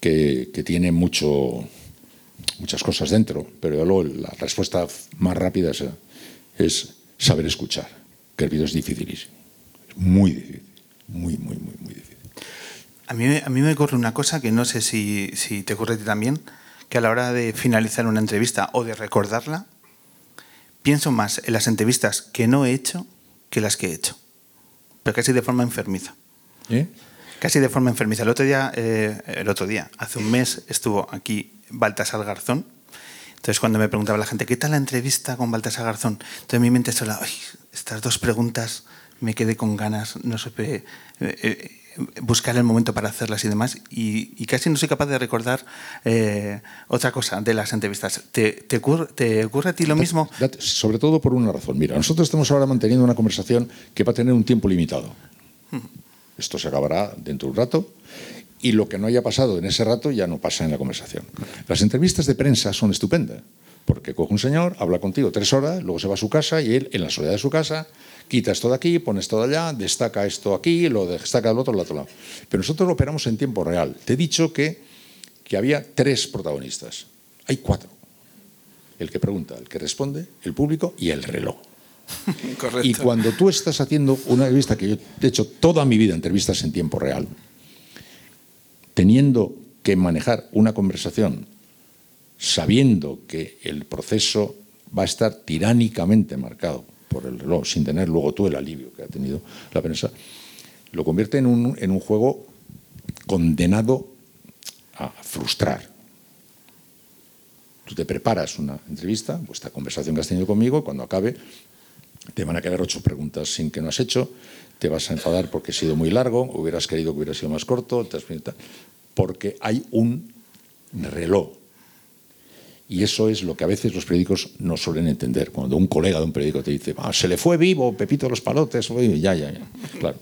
que, que tiene mucho, muchas cosas dentro, pero luego la respuesta más rápida es, es saber escuchar, que el vídeo es dificilísimo. Es muy difícil, muy, muy, muy, muy difícil. A mí, a mí me ocurre una cosa que no sé si, si te ocurre a ti también, que a la hora de finalizar una entrevista o de recordarla, pienso más en las entrevistas que no he hecho que las que he hecho. Pero casi de forma enfermiza. ¿Eh? Casi de forma enfermiza. El otro día, eh, el otro día, hace un mes estuvo aquí Baltasar Garzón. Entonces cuando me preguntaba la gente, ¿qué tal la entrevista con Baltasar Garzón? Entonces en mi mente solo, "Ay, estas dos preguntas me quedé con ganas, no supe eh, eh, buscar el momento para hacerlas y demás. Y, y casi no soy capaz de recordar eh, otra cosa de las entrevistas. ¿Te, te, ocurre, te ocurre a ti lo mismo? Date- Sobre todo por una razón. Mira, nosotros estamos ahora manteniendo una conversación que va a tener un tiempo limitado. Esto se acabará dentro de un rato y lo que no haya pasado en ese rato ya no pasa en la conversación. Las entrevistas de prensa son estupendas porque coge un señor, habla contigo tres horas, luego se va a su casa y él, en la soledad de su casa, quita esto de aquí, pone esto de allá, destaca esto aquí, lo destaca del otro, del otro lado. Pero nosotros lo operamos en tiempo real. Te he dicho que, que había tres protagonistas. Hay cuatro. El que pregunta, el que responde, el público y el reloj. Correcto. Y cuando tú estás haciendo una entrevista, que yo he hecho toda mi vida entrevistas en tiempo real, teniendo que manejar una conversación sabiendo que el proceso va a estar tiránicamente marcado por el reloj, sin tener luego tú el alivio que ha tenido la prensa, lo convierte en un, en un juego condenado a frustrar. Tú te preparas una entrevista, pues esta conversación que has tenido conmigo, cuando acabe te van a quedar ocho preguntas sin que no has hecho, te vas a enfadar porque ha sido muy largo, hubieras querido que hubiera sido más corto, porque hay un reloj. Y eso es lo que a veces los periódicos no suelen entender. Cuando un colega de un periódico te dice, ah, se le fue vivo Pepito los palotes, ya, ya, ya. Claro.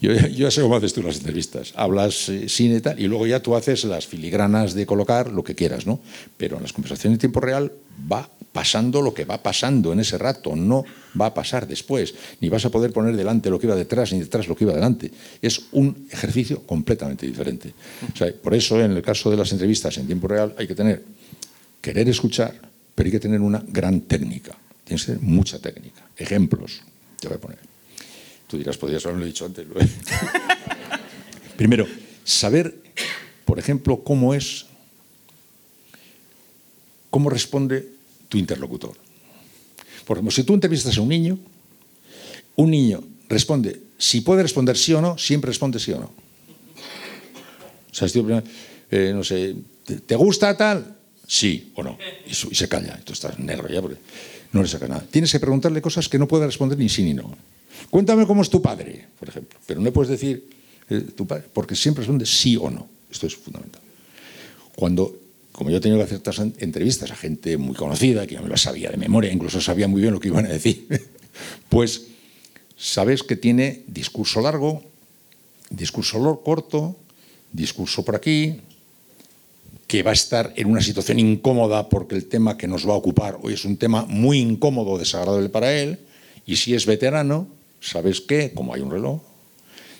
Yo, ya sé cómo haces tú las entrevistas. Hablas eh, sin y tal, y luego ya tú haces las filigranas de colocar lo que quieras, ¿no? Pero en las conversaciones en tiempo real va pasando lo que va pasando en ese rato, no va a pasar después, ni vas a poder poner delante lo que iba detrás, ni detrás lo que iba delante. Es un ejercicio completamente diferente. por eso, en el caso de las entrevistas en tiempo real, hay que tener, querer escuchar, pero hay que tener una gran técnica. Tienes que tener mucha técnica. Ejemplos, te voy a poner. Tú dirás, podrías haberlo dicho antes. Primero, saber, por ejemplo, cómo es, cómo responde tu interlocutor. Por ejemplo, si tú entrevistas a un niño, un niño responde, si puede responder sí o no, siempre responde sí o no. O sea, eh, no sé, ¿te gusta tal? Sí o no. Y, se calla. Tú estás negro ya porque no le saca nada. Tienes que preguntarle cosas que no puede responder ni sí ni no. Cuéntame cómo es tu padre, por ejemplo. Pero no puedes decir eh, tu padre, porque siempre responde sí o no. Esto es fundamental. Cuando, como yo he tenido que hacer estas entrevistas a gente muy conocida, que ya me lo sabía de memoria, incluso sabía muy bien lo que iban a decir, pues sabes que tiene discurso largo, discurso corto, discurso por aquí, que va a estar en una situación incómoda porque el tema que nos va a ocupar hoy es un tema muy incómodo, desagradable para él, y si es veterano, ¿sabes qué? Como hay un reloj,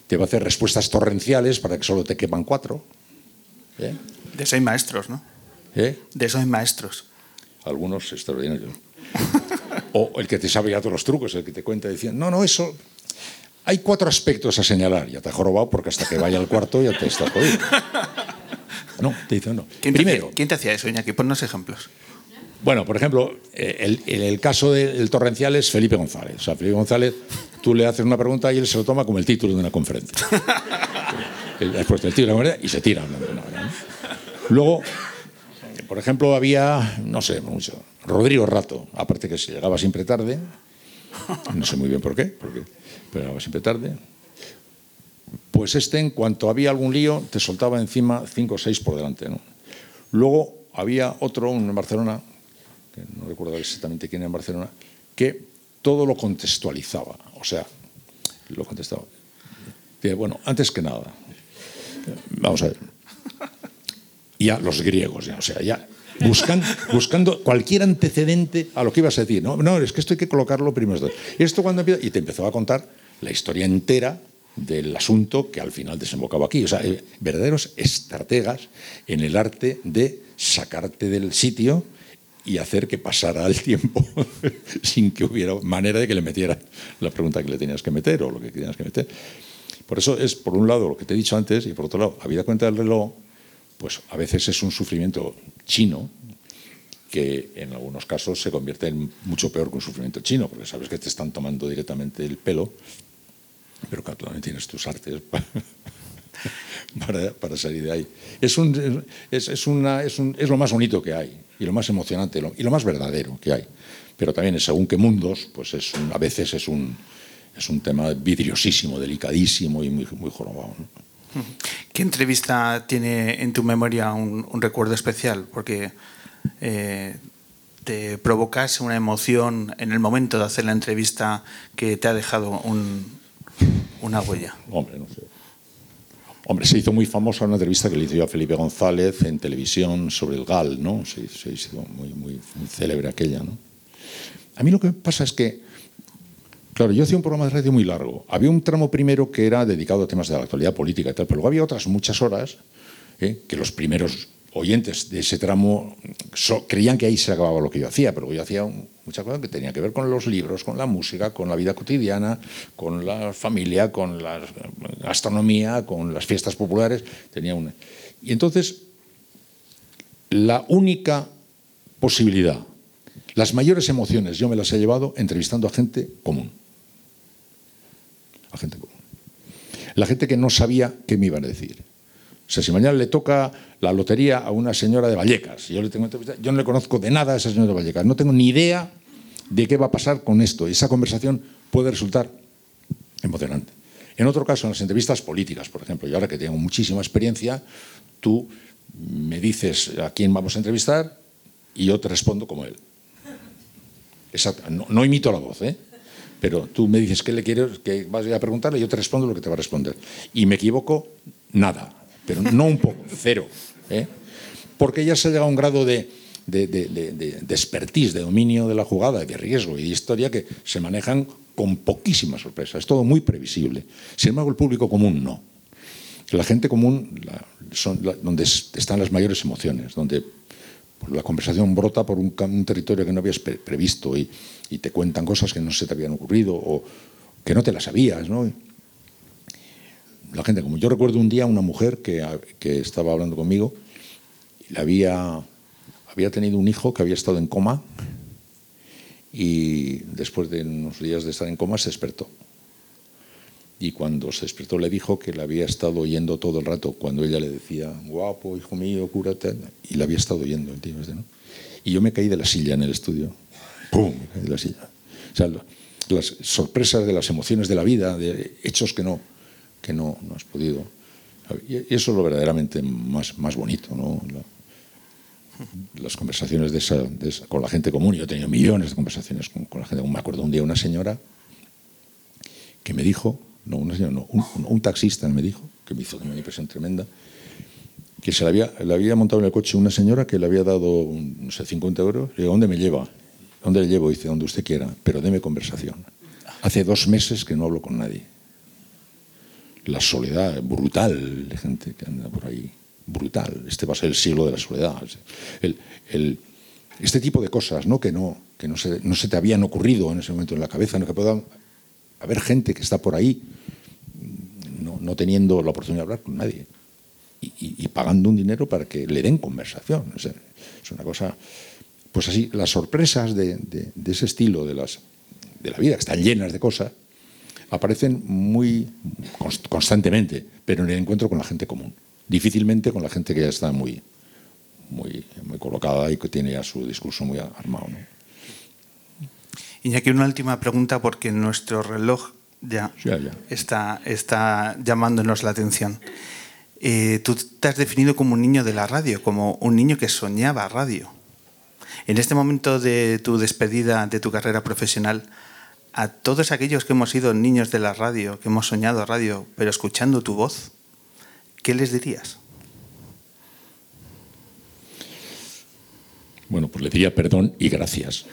te va a hacer respuestas torrenciales para que solo te quepan cuatro. ¿Eh? De hay maestros, ¿no? ¿Eh? De hay maestros. Algunos extraordinarios. o el que te sabe ya todos los trucos, el que te cuenta diciendo, no, no, eso... Hay cuatro aspectos a señalar. Ya te ha jorobado porque hasta que vaya al cuarto ya te estás jodido. No, te dice no. ¿Quién Primero, te, ¿quién te hacía eso, Iñaki? Ponnos ejemplos. Bueno, por ejemplo, eh, el, el, caso del torrencial es Felipe González. O sea, Felipe González, tú le haces una pregunta y él se lo toma como el título de una conferencia. Después del título y se tira. Luego, por ejemplo, había, no sé, mucho, Rodrigo Rato, aparte que se llegaba siempre tarde, no sé muy bien por qué, porque, pero llegaba siempre tarde. Pues este, en cuanto había algún lío, te soltaba encima cinco o seis por delante. ¿no? Luego había otro en Barcelona, que no recuerdo exactamente quién era en Barcelona, que todo lo contextualizaba. O sea, lo contestaba. bueno, antes que nada, vamos a ver. Ya los griegos, ya, o sea, ya buscan, buscando cualquier antecedente a lo que ibas a decir. No, no, es que esto hay que colocarlo primero. Esto cuando y te empezó a contar la historia entera del asunto que al final desembocaba aquí. O sea, eh, verdaderos estrategas en el arte de sacarte del sitio y hacer que pasara el tiempo sin que hubiera manera de que le metiera la pregunta que le tenías que meter o lo que tenías que meter. Por eso es, por un lado, lo que te he dicho antes, y por otro lado, habida cuenta del reloj, pues a veces es un sufrimiento chino que en algunos casos se convierte en mucho peor que un sufrimiento chino, porque sabes que te están tomando directamente el pelo, pero claro, también tienes tus artes para, para, salir de ahí. Es, un, es, es, una, es, un, es lo más bonito que hay y lo más emocionante y lo más verdadero que hay. Pero también, según qué mundos, pues es a veces es un, es un tema vidriosísimo, delicadísimo y muy, muy jorobado. ¿Qué entrevista tiene en tu memoria un, un recuerdo especial? Porque eh, te provocas una emoción en el momento de hacer la entrevista que te ha dejado un, una huella. Hombre, no sé. Hombre, se hizo muy famosa una entrevista que le hizo yo a Felipe González en televisión sobre el GAL, ¿no? Se, hizo muy, muy, célebre aquella, ¿no? A mí lo que pasa es que, claro, yo hacía un programa de radio muy largo. Había un tramo primero que era dedicado a temas de la actualidad política y tal, pero luego había otras muchas horas ¿eh? que los primeros oyentes de ese tramo creían que ahí se acababa lo que yo hacía, pero yo hacía muchas cosas que tenían que ver con los libros, con la música, con la vida cotidiana, con la familia, con la gastronomía, con las fiestas populares. Tenía una. Y entonces, la única posibilidad, las mayores emociones, yo me las he llevado entrevistando a gente común. A gente común. La gente que no sabía qué me iban a decir sea, si mañana le toca la lotería a una señora de Vallecas, yo, le tengo, yo no le conozco de nada a esa señora de Vallecas, no tengo ni idea de qué va a pasar con esto. Esa conversación puede resultar emocionante. En otro caso, en las entrevistas políticas, por ejemplo, y ahora que tengo muchísima experiencia, tú me dices a quién vamos a entrevistar y yo te respondo como él. Exacto. No, imito la voz, ¿eh? pero tú me dices qué le quieres, que vas a preguntarle y yo te respondo lo que te va a responder. Y me equivoco, nada, pero no un poco, cero. ¿eh? Porque ya se llega a un grado de, de, de, de, expertise, de dominio de la jugada, de riesgo y de historia que se manejan con poquísima sorpresa. Es todo muy previsible. Sin embargo, el público común no. La gente común son donde están las mayores emociones, donde la conversación brota por un, territorio que no habías previsto y, te cuentan cosas que no se te habían ocurrido o que no te las sabías. ¿no? La gente común. Yo recuerdo un día una mujer que, que estaba hablando conmigo y había, tenido un hijo que había estado en coma y después de unos días de estar en coma se despertó. Y cuando se despertó le dijo que le había estado oyendo todo el rato, cuando ella le decía, guapo, hijo mío, cúrate, y le había estado oyendo. ¿entiendes? ¿no? Y yo me caí de la silla en el estudio. ¡Pum! Me caí de la silla. O sea, las sorpresas de las emociones de la vida, de hechos que no, que no, no has podido. Y eso es lo verdaderamente más, más bonito, ¿no? las conversaciones de esa, con la gente común. Yo he tenido millones de conversaciones con, la gente común. Me acuerdo un día una señora que me dijo, no, una señora, no, un, taxista me dijo, que me hizo una impresión tremenda, que se le había, le había montado en el coche una señora que le había dado, no sé, 50 euros. Le digo, ¿dónde me lleva? ¿Dónde le llevo? Dice, donde usted quiera, pero deme conversación. Hace dos meses que no hablo con nadie. La soledad brutal de gente que anda por ahí brutal. Este va a ser el siglo de la soledad. este tipo de cosas ¿no? que, no, que no, se, no se te habían ocurrido en ese momento en la cabeza, ¿no? que pueda haber gente que está por ahí no, no teniendo la oportunidad de hablar con nadie y, pagando un dinero para que le den conversación. Es, una cosa, pues así, las sorpresas de, de, ese estilo de, las, de la vida, que están llenas de cosas, aparecen muy constantemente, pero en el encuentro con la gente común difícilmente con la gente que ya está muy, muy, muy colocada y que tiene ya su discurso muy armado. ¿no? Iñaki, una última pregunta porque nuestro reloj ya, Está, está llamándonos la atención. Eh, tú te has definido como un niño de la radio, como un niño que soñaba radio. En este momento de tu despedida de tu carrera profesional, a todos aquellos que hemos sido niños de la radio, que hemos soñado radio, pero escuchando tu voz, ¿qué les dirías? Bueno, pues le diría perdón y gracias.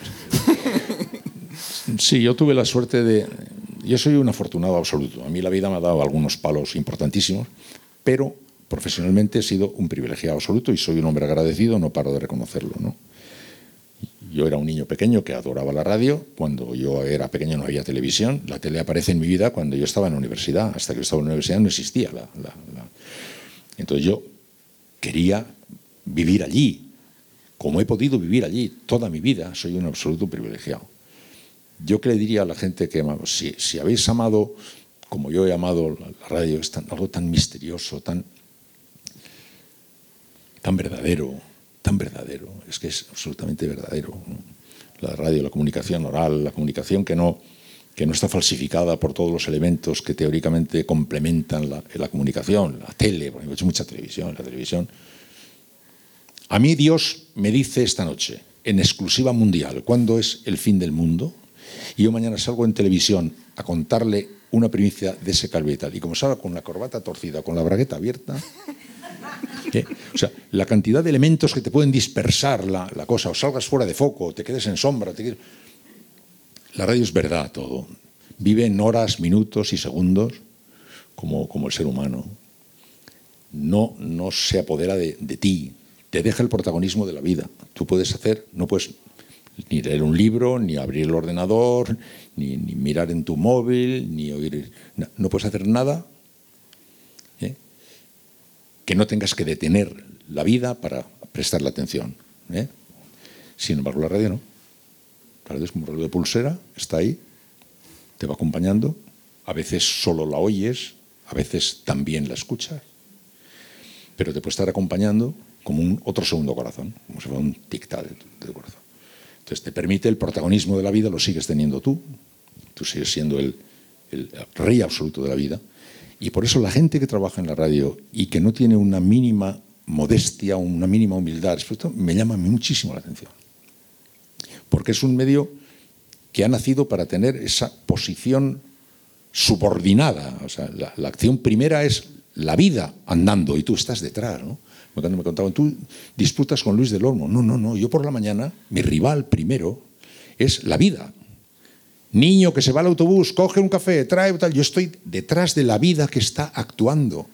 Sí, yo tuve la suerte de... Yo soy un afortunado absoluto. A mí la vida me ha dado algunos palos importantísimos, pero profesionalmente he sido un privilegiado absoluto y soy un hombre agradecido, no paro de reconocerlo. ¿no? Yo era un niño pequeño que adoraba la radio. Cuando yo era pequeño no había televisión. La tele aparece en mi vida cuando yo estaba en la universidad. Hasta que yo estaba en la universidad no existía la, entonces yo quería vivir allí, como he podido vivir allí toda mi vida, soy un absoluto privilegiado. Yo que le diría a la gente que si, si habéis amado como yo he amado la radio, es algo tan misterioso, tan, tan verdadero, tan verdadero, es que es absolutamente verdadero. La radio, la comunicación oral, la comunicación que no, que no está falsificada por todos los elementos que teóricamente complementan la, comunicación, la tele, porque he hecho mucha televisión, la televisión. A mí Dios me dice esta noche, en exclusiva mundial, ¿cuándo es el fin del mundo? Y yo mañana salgo en televisión a contarle una primicia de ese calvo y tal. Y como salga con la corbata torcida, con la bragueta abierta, o sea, la cantidad de elementos que te pueden dispersar la, cosa, o salgas fuera de foco, o te quedes en sombra, te. La radio es verdad todo. Vive en horas, minutos y segundos como, como el ser humano. No, no se apodera de, ti, te deja el protagonismo de la vida. Tú puedes hacer, no puedes ni leer un libro, ni abrir el ordenador, ni, mirar en tu móvil, ni oír. No, puedes hacer nada ¿eh? Que no tengas que detener la vida para prestarle atención. ¿eh? Sin embargo, la radio no es como un reloj de pulsera, está ahí, te va acompañando, a veces solo la oyes, a veces también la escuchas. pero te puede estar acompañando como un otro segundo corazón, como si fuera un tic-tac de, tu- corazón. Entonces te permite el protagonismo de la vida, lo sigues teniendo tú, tú sigues siendo el rey absoluto de la vida. Y por eso la gente que trabaja en la radio y que no tiene una mínima modestia, una mínima humildad, respecto, me llama muchísimo la atención. Porque es un medio que ha nacido para tener esa posición subordinada. O sea, la, acción primera es la vida andando y tú estás detrás. ¿no? Me contaban, tú disputas con Luis del Olmo. No, no, no. Yo por la mañana, mi rival primero es la vida. Niño que se va al autobús, coge un café, trae tal. Yo estoy detrás de la vida que está actuando.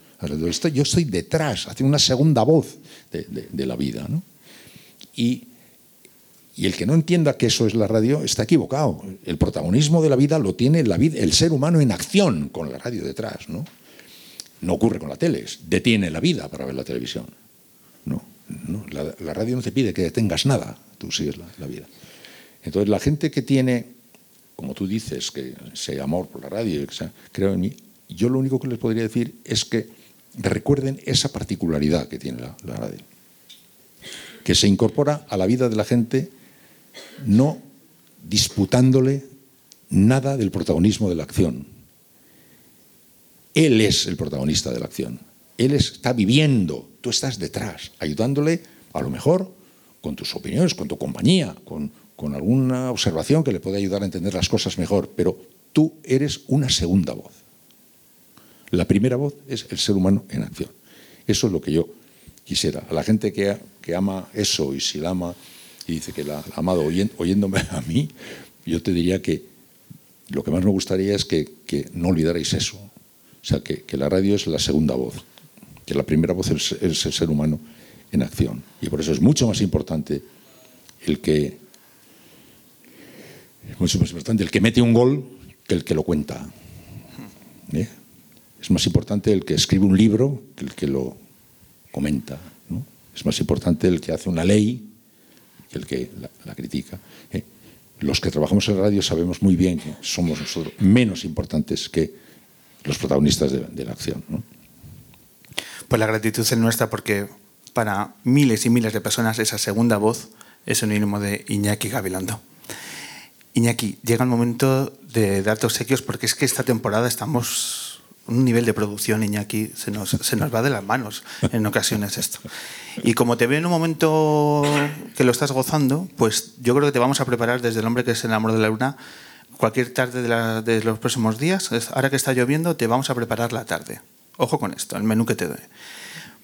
Yo estoy detrás, haciendo una segunda voz de, la vida. ¿no? Y, y el que no entienda que eso es la radio está equivocado. El protagonismo de la vida lo tiene la vida, el ser humano en acción con la radio detrás. ¿no? no ocurre con la tele, detiene la vida para ver la televisión. No, no, la, la radio no te pide que detengas nada, tú sigues la, la vida. Entonces la gente que tiene, como tú dices, que ese amor por la radio, que en mí, yo lo único que les podría decir es que recuerden esa particularidad que tiene la radio, que se incorpora a la vida de la gente no disputándole nada del protagonismo de la acción. Él es el protagonista de la acción. Él está viviendo, tú estás detrás, ayudándole, a lo mejor, con tus opiniones, con tu compañía, con, con alguna observación que le pueda ayudar a entender las cosas mejor, pero tú eres una segunda voz. La primera voz es el ser humano en acción. Eso es lo que yo quisiera. A la gente que, que ama eso y si la ama y dice que la, ha amado oyéndome a mí, yo te diría que lo que más me gustaría es que, que no olvidarais eso. O sea, que, que la radio es la segunda voz, que la primera voz es el ser humano en acción. Y por eso es mucho más importante el que mucho más importante el que mete un gol que el que lo cuenta. ¿Eh? Es más importante el que escribe un libro que el que lo comenta. Es más importante el que hace una ley que el que la, critica. ¿eh? Los que trabajamos en radio sabemos muy bien que somos nosotros menos importantes que los protagonistas de, la acción. Pues la gratitud es nuestra porque para miles y miles de personas esa segunda voz es sinónimo de Iñaki Gabilondo. Iñaki, llega el momento de darte obsequios porque es que esta temporada estamos un nivel de producción, Iñaki, se nos, se nos va de las manos en ocasiones esto. Y como te veo en un momento que lo estás gozando, pues yo creo que te vamos a preparar desde el hombre que se enamoró de la luna cualquier tarde de, los próximos días. Es- Ahora que está lloviendo, te vamos a preparar la tarde. Ojo con esto, el menú que te doy.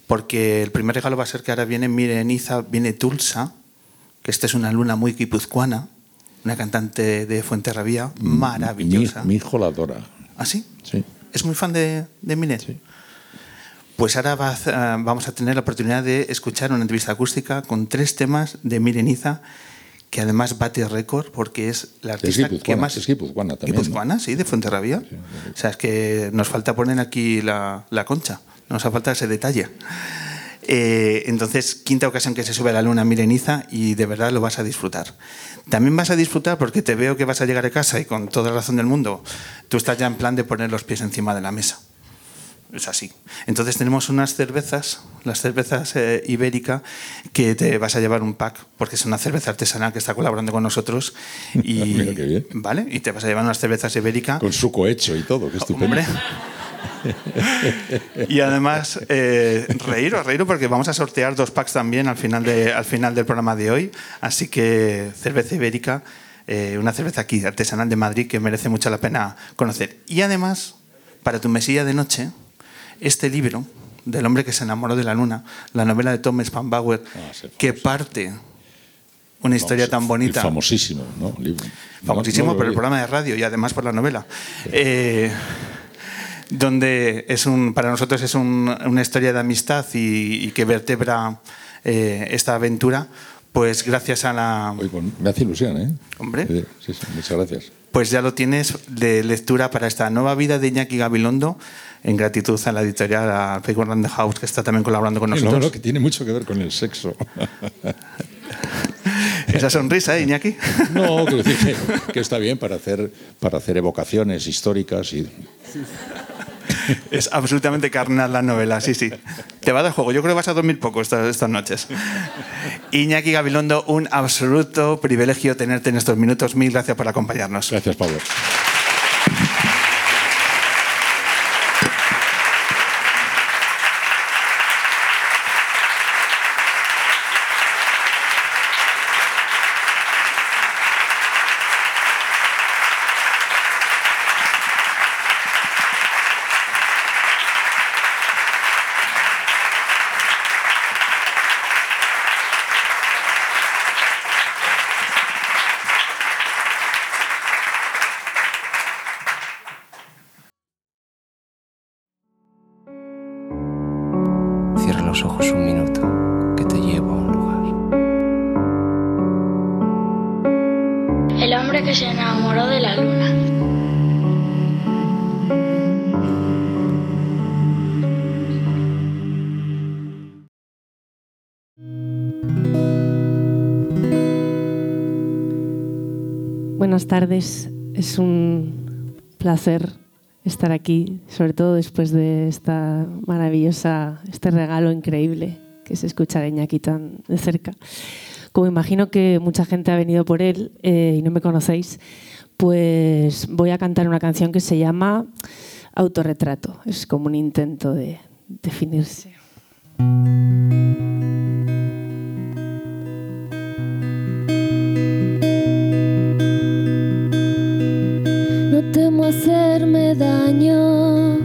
Porque el primer regalo va a ser que ahora viene Mireniza, viene Tulsa, que esta es una luna muy guipuzcoana, una cantante de Fuenterrabía maravillosa. Mi, mi hijo la adora. ¿Ah, sí? Sí. ¿Es muy fan de, de Minet? Sí. Pues ahora va a hacer- ah, vamos a tener la oportunidad de escuchar una entrevista acústica con tres temas de Mireniza, que además bate récord porque es la artista que más... es guipuzcoana también, ¿no? Guipuzcoana, sí, de Fuenterrabía. O sea, es que nos falta poner aquí la, la concha, nos falta ese detalle. Eh, entonces, quinta ocasión que se sube a la luna Mireniza y de verdad lo vas a disfrutar. También vas a disfrutar porque te veo que vas a llegar a casa y con toda la razón del mundo, tú estás ya en plan de poner los pies encima de la mesa. Es así. Entonces tenemos unas cervezas, las cervezas eh, ibérica, que te vas a llevar un pack, porque es una cerveza artesanal que está colaborando con nosotros. Y, Mira qué bien. ¿Vale? Y te vas a llevar unas cervezas ibérica. Con su cohecho y todo, que estupendo. Hombre. Y además, eh, reíros, reíros, porque vamos a sortear dos packs también al final, de, al final del programa de hoy. Así que cerveza ibérica, eh, una cerveza aquí artesanal de Madrid que merece mucho la pena conocer. Y además, para tu mesilla de noche, este libro del hombre que se enamoró de la luna, la novela de Tom Spanbauer, Ah, sí, que parte una historia tan bonita. Famosísimo, ¿no? Libro. Famosísimo No, no por el programa de radio y además por la novela. Eh, donde es un, para nosotros es un- una historia de amistad y, y que vertebra eh, esta aventura, pues gracias a la... Oye, pues me hace ilusión, ¿eh? Hombre. Sí, sí, sí, muchas gracias. Pues ya lo tienes de lectura para esta nueva vida de Iñaki Gabilondo, en gratitud a la editorial, a Peggy Random House, que está también colaborando con No, nosotros. no, que tiene mucho que ver con el sexo. Esa sonrisa, ¿eh, Iñaki? No, quiero decir que, que está bien para hacer, para hacer evocaciones históricas y es absolutamente carnal la novela, sí, sí. Te va dar juego. Yo creo que vas a dormir poco estas, estas noches. Iñaki Gabilondo, un absoluto privilegio tenerte en estos minutos. Mil gracias por acompañarnos. Gracias, Pablo. La luna. Buenas tardes, es un placer estar aquí, sobre todo después de esta maravillosa, este regalo increíble que se escucha de Iñaki tan de cerca. Como imagino que mucha gente ha venido por él eh, y no me conocéis, pues voy a cantar una canción que se llama Autorretrato. Es como un intento de definirse. No temo hacerme daño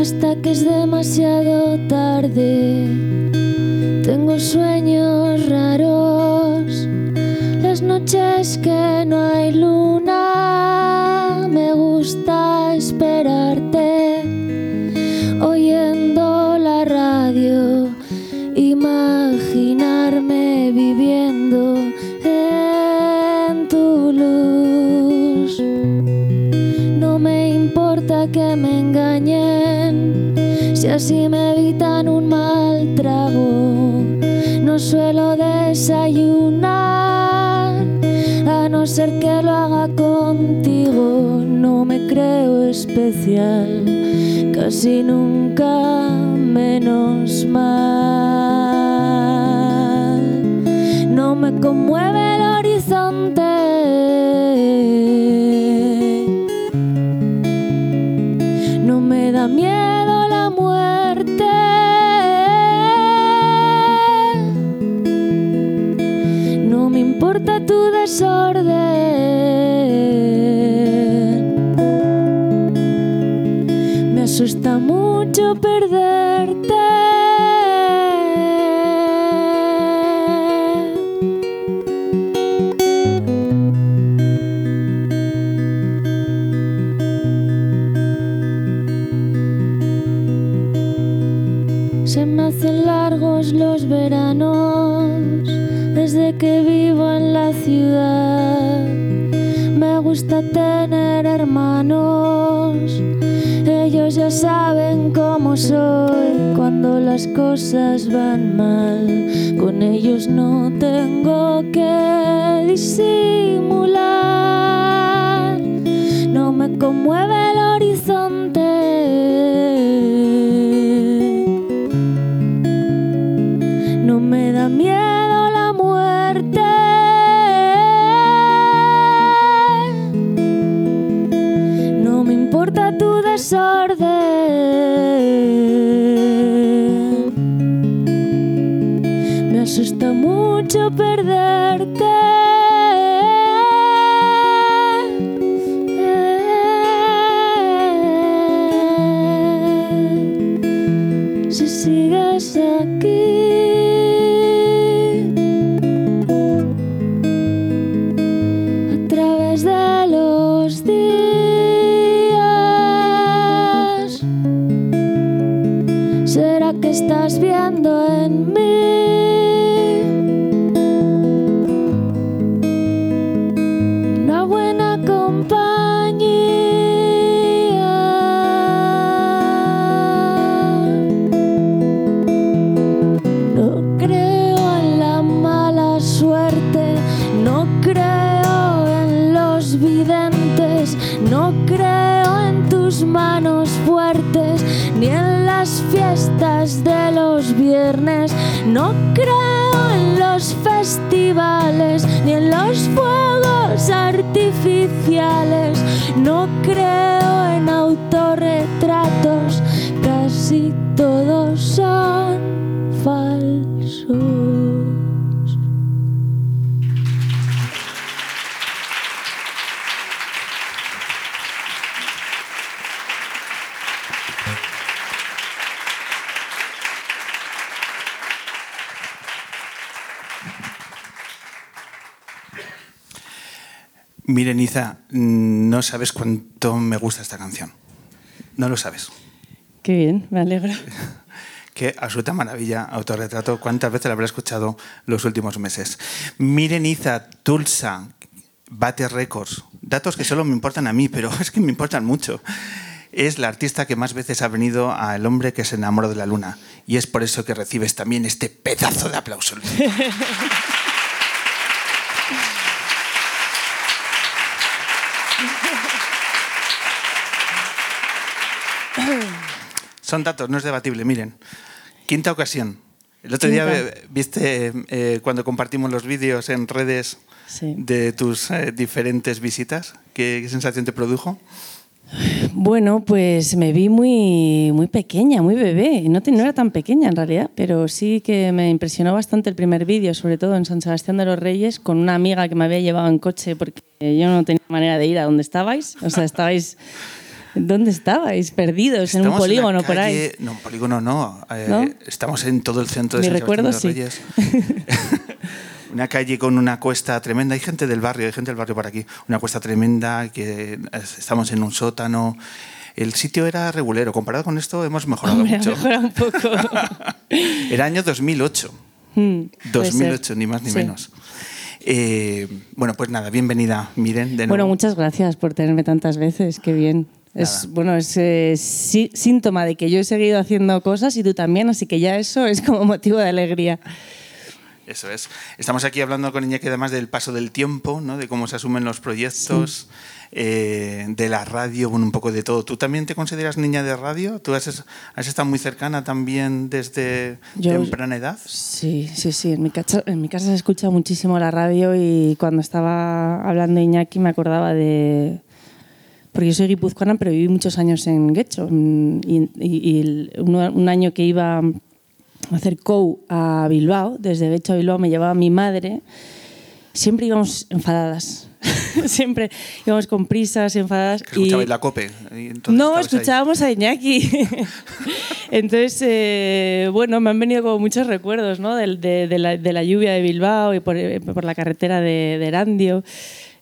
hasta que es demasiado tarde. Tengo sueños raros, noches que no hay luna. Me gusta esperarte, oyendo la radio, imaginarme viviendo en tu luz. No me importa que me engañen, si así me evitan un mal trago. No suelo desayunar, ser que lo haga contigo. No me creo especial, casi nunca menos mal. No me conmueve el horizonte. No me da miedo ya saben cómo soy cuando las cosas van mal. Con ellos no tengo que disimular, sabes. Qué bien, me alegro. Qué absoluta maravilla, autorretrato. ¿Cuántas veces la habré escuchado los últimos meses? Miren, Iza, Tulsa, Bate Records. Datos que solo me importan a mí, pero es que me importan mucho. Es la artista que más veces ha venido a El hombre que se enamoró de la luna. Y es por eso que recibes también este pedazo de aplauso. Son datos, no es debatible. Miren, quinta ocasión. El otro día Quinta. viste eh, cuando compartimos los vídeos en redes Sí. de tus eh, diferentes visitas. ¿Qué, qué sensación te produjo? Bueno, pues me vi muy, muy pequeña, muy bebé. No, te- no era tan pequeña en realidad, pero sí que me impresionó bastante el primer vídeo, sobre todo en San Sebastián de los Reyes, con una amiga que me había llevado en coche porque yo no tenía manera de ir a donde estabais. O sea, estabais... ¿Dónde estabais? Perdidos en un polígono la por ahí. No, un polígono no. eh, ¿No? Estamos en todo el centro de San recuerdo, Sebastián de Reyes. una calle con una cuesta tremenda. Hay gente del barrio, hay gente del barrio por aquí. Una cuesta tremenda, que es- estamos en un sótano. El sitio era regulero. Comparado con esto, hemos mejorado Hombre, mucho. mejora un poco. Era año 2008. Mm, puede 2008, ser. ni más ni Sí. menos. Eh, bueno, pues nada, bienvenida, Miren, de nuevo. Bueno, muchas gracias por tenerme tantas veces, qué bien. Es, bueno, es eh, sí- síntoma de que yo he seguido haciendo cosas y tú también, así que ya eso es como motivo de alegría. Eso es. Estamos aquí hablando con Iñaki además del paso del tiempo, ¿no? de cómo se asumen los proyectos, eh, de la radio, bueno, un poco de todo. ¿Tú también te consideras niña de radio? ¿Tú has, has estado muy cercana también desde Yo- temprana edad? Sí, sí, sí. En mi, casa, en mi casa se escucha muchísimo la radio y cuando estaba hablando Iñaki me acordaba de... Porque yo soy guipuzcoana, pero viví muchos años en Guecho. mm, Y, un año que iba a hacer COU a Bilbao, desde Guecho a Bilbao me llevaba mi madre, siempre íbamos enfadadas. siempre íbamos con prisas, enfadadas. Escuchabais la COPE. No, estabais ahí. escuchábamos a Iñaki. Entonces, eh, bueno, me han venido como muchos recuerdos ¿no? De, de la, de la lluvia de Bilbao y por, por la carretera de, de Erandio.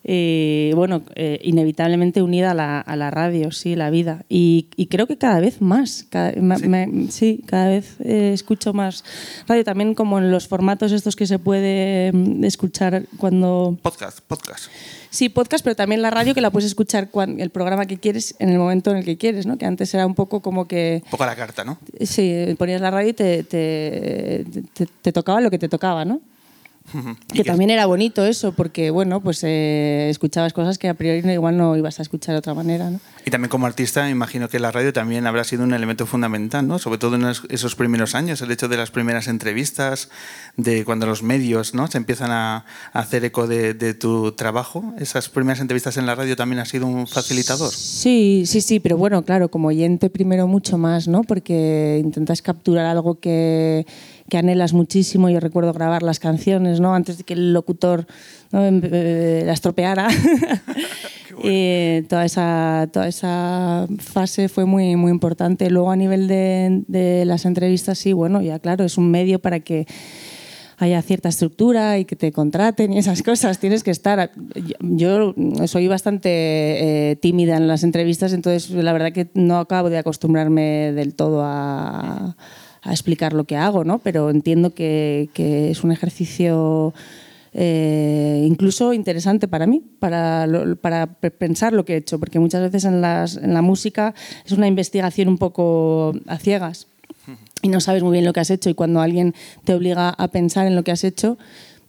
Eh, bueno, eh, inevitablemente unida a la, a la radio, sí, la vida. Y, y creo que cada vez más. Cada, ¿Sí? me- sí, cada vez eh, escucho más radio. También como en los formatos estos que se puede mm, escuchar cuando... Podcast, podcast. Sí, podcast, pero también la radio que la puedes escuchar cuan- el programa que quieres en el momento en el que quieres, ¿no? Que antes era un poco como que Un poco a la carta, ¿no? sí, ponías la radio y te, te, te- te tocaba lo que te tocaba, ¿no? Y Que también era bonito eso, porque bueno, pues eh, escuchabas cosas que a priori igual no ibas a escuchar de otra manera, ¿no? Y también como artista, imagino que la radio también habrá sido un elemento fundamental, ¿no? Sobre todo en esos- primeros años, el hecho de las primeras entrevistas, de cuando los medios, ¿no? Se empiezan a, a hacer eco de, de tu trabajo. Esas primeras entrevistas en la radio también ha sido un facilitador. Sí, sí, sí, pero bueno, claro, como oyente primero mucho más, ¿no? Porque intentas capturar algo que, que anhelas muchísimo. Yo recuerdo grabar las canciones, ¿no? Antes de que el locutor ¿no? Em- eh, la estropeara. Eh, toda, esa, toda esa fase fue muy, muy importante. Luego a nivel de, de las entrevistas, sí, bueno, ya claro, es un medio para que haya cierta estructura y que te contraten y esas cosas. Tienes que estar. Yo soy bastante eh, tímida en las entrevistas, entonces la verdad que no acabo de acostumbrarme del todo a, a explicar lo que hago, ¿no? Pero entiendo que, es un ejercicio eh, incluso interesante para mí, para, para pe- pensar lo que he hecho, porque muchas veces en, las- en la música es una investigación un poco a ciegas y no sabes muy bien lo que has hecho y cuando alguien te obliga a pensar en lo que has hecho,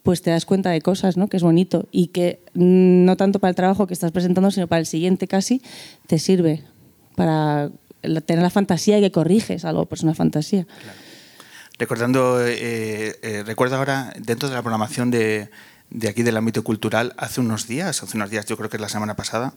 pues te das cuenta de cosas, ¿no? Que es bonito y que no tanto para el trabajo que estás presentando, sino para el siguiente casi te sirve para tener la fantasía y que corriges algo, pues una fantasía. Recordando, eh, eh, recuerdo ahora, dentro de la programación de, de aquí del ámbito cultural, hace unos días, hace unos días, yo creo que es la semana pasada,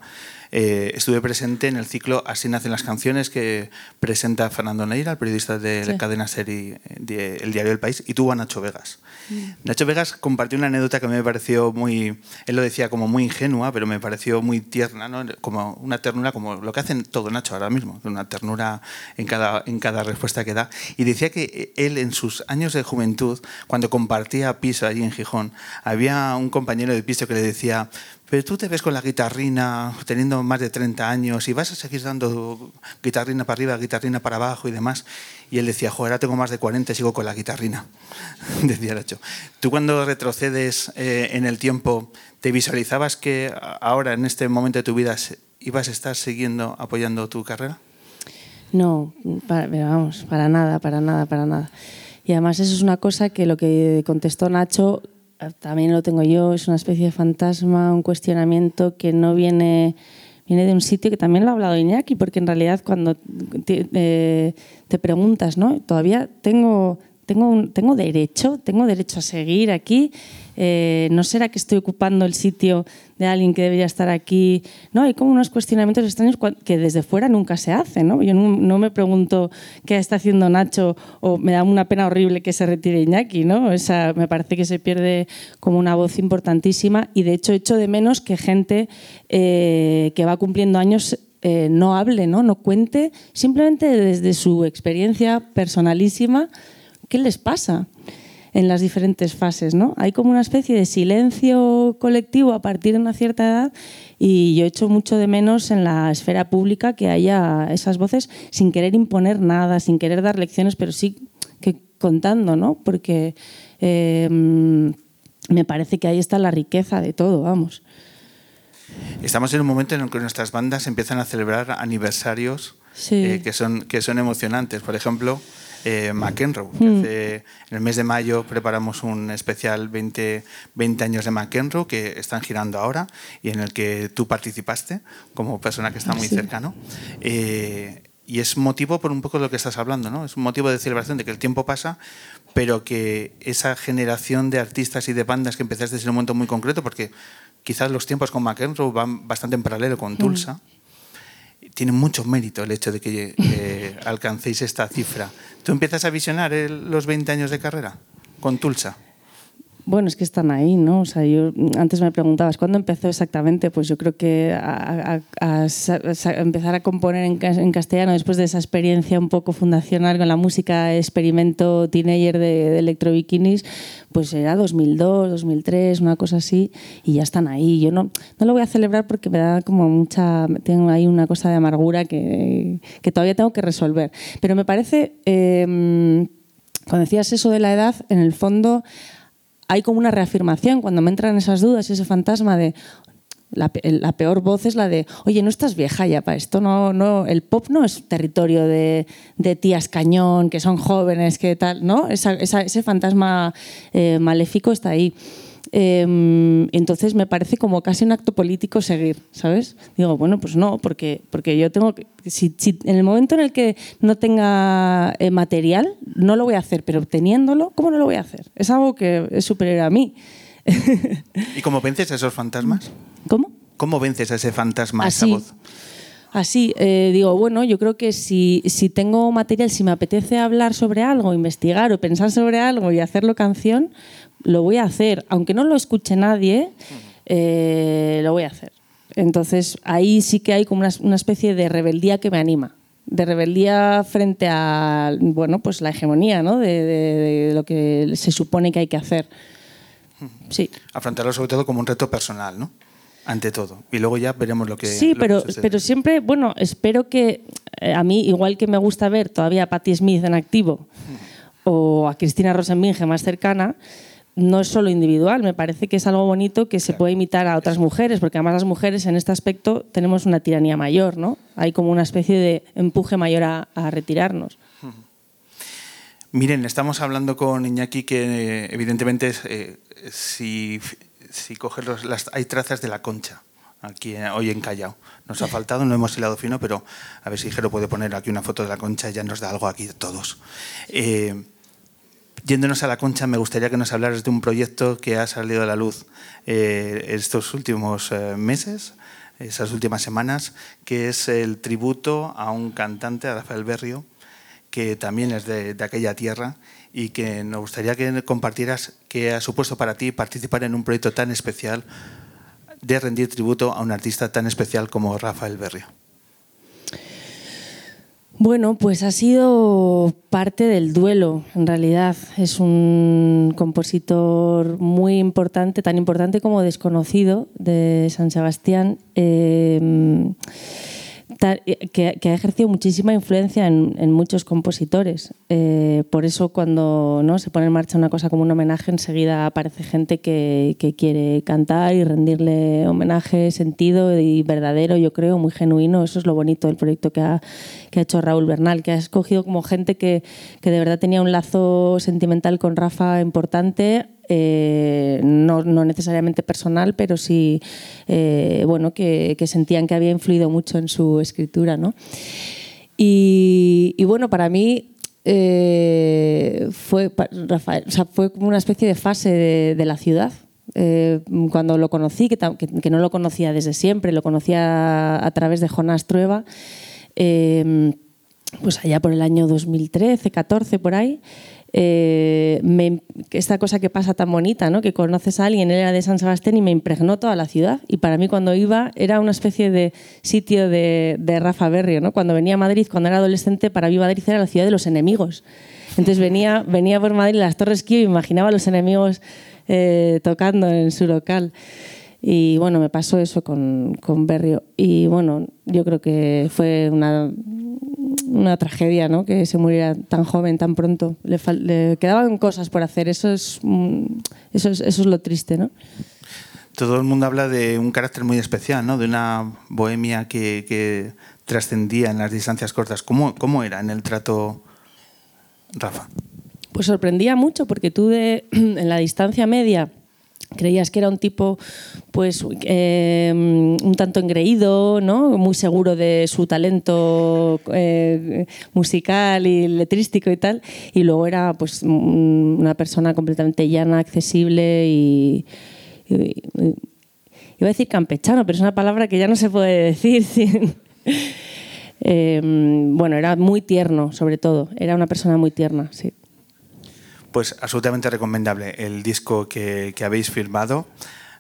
eh, estuve presente en el ciclo Así nacen las canciones que presenta Fernando Neira, el periodista de la cadena serie de El Diario del País, y tuvo a Nacho Vegas. Mm. Nacho Vegas compartió una anécdota que me pareció muy, él lo decía como muy ingenua, pero me pareció muy tierna, ¿no? como una ternura, como lo que hacen todo Nacho ahora mismo, una ternura en cada, en cada respuesta que da. Y decía que él en sus años de juventud, cuando compartía piso allí en Gijón, había un compañero de piso que le decía, pero tú te ves con la guitarrina teniendo más de 30 años y vas a seguir dando guitarrina para arriba, guitarrina para abajo y demás. Y él decía, joder, ahora tengo más de 40 y sigo con la guitarrina, decía Nacho. ¿Tú cuando retrocedes eh, en el tiempo, te visualizabas que ahora, en este momento de tu vida, ibas a estar siguiendo apoyando tu carrera? No, vamos, para nada, para nada, para nada. Y además eso es una cosa que lo que contestó Nacho también lo tengo yo, es una especie de fantasma, un cuestionamiento que no viene, viene de un sitio que también lo ha hablado Iñaki, porque en realidad cuando te, eh, preguntas, ¿no? Todavía tengo, tengo, tengo derecho, tengo derecho a seguir aquí, eh, ¿no será que estoy ocupando el sitio de alguien que debería estar aquí? ¿No? Hay como unos cuestionamientos extraños que desde fuera nunca se hacen. ¿no? Yo no, me pregunto qué está haciendo Nacho o me da una pena horrible que se retire Iñaki. ¿no? Me parece que se pierde como una voz importantísima y de hecho echo de menos que gente eh, que va cumpliendo años eh, no hable, ¿no? no cuente, simplemente desde su experiencia personalísima, ¿qué les pasa? En las diferentes fases. ¿no? Hay como una especie de silencio colectivo a partir de una cierta edad y yo echo mucho de menos en la esfera pública que haya esas voces sin querer imponer nada, sin querer dar lecciones, pero sí que contando, ¿no? porque em, me parece que ahí está la riqueza de todo, vamos. Estamos en un momento en el que nuestras bandas empiezan a celebrar aniversarios eh, que, son, que son emocionantes. Por ejemplo, eh, McEnroe. Hmm. en el mes de mayo preparamos un especial 20, 20 años de McEnroe que están girando ahora y en el que tú participaste como persona que está muy cercano. Eh, y es motivo por un poco de lo que estás hablando, ¿no? Es un motivo de celebración de que el tiempo pasa, pero que esa generación de artistas y de bandas que empezaste en un momento muy concreto, porque quizás los tiempos con McEnroe van bastante en paralelo con hmm. Tulsa, tiene mucho mérito el hecho de que eh, alcancéis esta cifra. ¿Tú empiezas a visionar los 20 años de carrera con Tulsa? Bueno, es que están ahí, ¿no? O sea, yo antes me preguntabas cuándo empezó exactamente. Pues yo creo que a, empezar a componer en, castellano después de esa experiencia un poco fundacional con la música experimento teenager de, de Electro Bikinis, pues era 2002, 2003, una cosa así, y ya están ahí. Yo no, no lo voy a celebrar porque me da como mucha, tengo ahí una cosa de amargura que, que todavía tengo que resolver. Pero me parece, eh, cuando decías eso de la edad, en el fondo hay como una reafirmación cuando me entran esas dudas ese fantasma de la, peor voz es la de, oye, no estás vieja ya para esto, no, no, el pop no es territorio de, tías cañón, que son jóvenes, que tal, ¿no? ese fantasma eh, maléfico está ahí. Em, entonces me parece como casi un acto político seguir, ¿sabes? Digo, bueno, pues no, porque, porque yo tengo que. Si, en el momento en el que no tenga eh, material, no lo voy a hacer, pero teniéndolo, ¿cómo no lo voy a hacer? Es algo que es superior a mí. ¿Y cómo vences a esos fantasmas? ¿Cómo? ¿Cómo vences a ese fantasma, a esa voz? Así, eh, digo, bueno, yo creo que si, si, tengo material, si me apetece hablar sobre algo, investigar o pensar sobre algo y hacerlo canción, lo voy a hacer, aunque no lo escuche nadie, eh, lo voy a hacer. Entonces ahí sí que hay como una, especie de rebeldía que me anima, de rebeldía frente a bueno, pues la hegemonía ¿no? de, lo que se supone que hay que hacer. Sí. Afrontarlo sobre todo como un reto personal, ¿no? Ante todo. Y luego ya veremos lo que. Sí, pero, pero siempre, bueno, espero que eh, a mí, igual que me gusta ver todavía a Patti Smith en activo o a Cristina Rosenbinge más cercana, no es solo individual, me parece que es algo bonito que se puede imitar a otras mujeres, porque además las mujeres en este aspecto tenemos una tiranía mayor, ¿no? Hay como una especie de empuje mayor a, retirarnos. Miren, estamos hablando con Iñaki que evidentemente eh, si, si coges las, hay trazas de la concha aquí hoy en Callao. Nos ha faltado, no hemos hilado fino, pero a ver si Jero puede poner aquí una foto de la concha y ya nos da algo aquí todos. Eh, yéndonos a la concha, me gustaría que nos hablaras de un proyecto que ha salido a la luz eh, estos últimos eh, meses, esas últimas semanas, que es el tributo a un cantante, a Rafael Berrio, que también es de, de aquella tierra y que nos gustaría que compartieras qué ha supuesto para ti participar en un proyecto tan especial de rendir tributo a un artista tan especial como Rafael Berrio. Bueno, pues ha sido parte del duelo, en realidad. Es un compositor muy importante, tan importante como desconocido de San Sebastián. Eh, que, que, ha ejercido muchísima influencia en, en muchos compositores. Eh, por eso cuando ¿no? se pone en marcha una cosa como un homenaje, enseguida aparece gente que, que, quiere cantar y rendirle homenaje sentido y verdadero, yo creo, muy genuino. Eso es lo bonito del proyecto que ha, que ha hecho Raúl Bernal, que ha escogido como gente que, que de verdad tenía un lazo sentimental con Rafa importante, eh, no, no, necesariamente personal, pero sí eh, bueno, que, que, sentían que había influido mucho en su escritura. ¿no? Y, y bueno, para mí eh, fue, Rafael, o sea, fue como una especie de fase de, de la ciudad. Eh, cuando lo conocí, que, que, que, no lo conocía desde siempre, lo conocía a, a través de Jonás Trueba, eh, pues allá por el año 2013, 14, por ahí, eh, esta cosa que pasa tan bonita, ¿no? que conoces a alguien, él era de San Sebastián y me impregnó toda la ciudad. Y para mí cuando iba era una especie de sitio de, Rafa Berrio. ¿no? Cuando venía a Madrid, cuando era adolescente, para mí Madrid era la ciudad de los enemigos. Entonces venía, venía por Madrid las Torres Kio y imaginaba a los enemigos eh, tocando en su local. Y bueno, me pasó eso con Berrio. Y bueno, yo creo que fue una, una tragedia, ¿no? Que se muriera tan joven, tan pronto. Le, le quedaban cosas por hacer. Eso es, eso es, eso es lo triste, ¿no? Todo el mundo habla de un carácter muy especial, ¿no? De una bohemia que, que trascendía en las distancias cortas. ¿Cómo, ¿Cómo era en el trato, Rafa? Pues sorprendía mucho porque tú de, en la distancia media creías que era un tipo pues eh, un tanto engreído, ¿no? muy seguro de su talento eh, musical y letrístico y tal, y luego era pues una persona completamente llana, accesible y, iba a decir campechano, pero es una palabra que ya no se puede decir eh, bueno, era muy tierno, sobre todo, era una persona muy tierna, sí. Pues absolutamente recomendable el disco que, que, habéis filmado.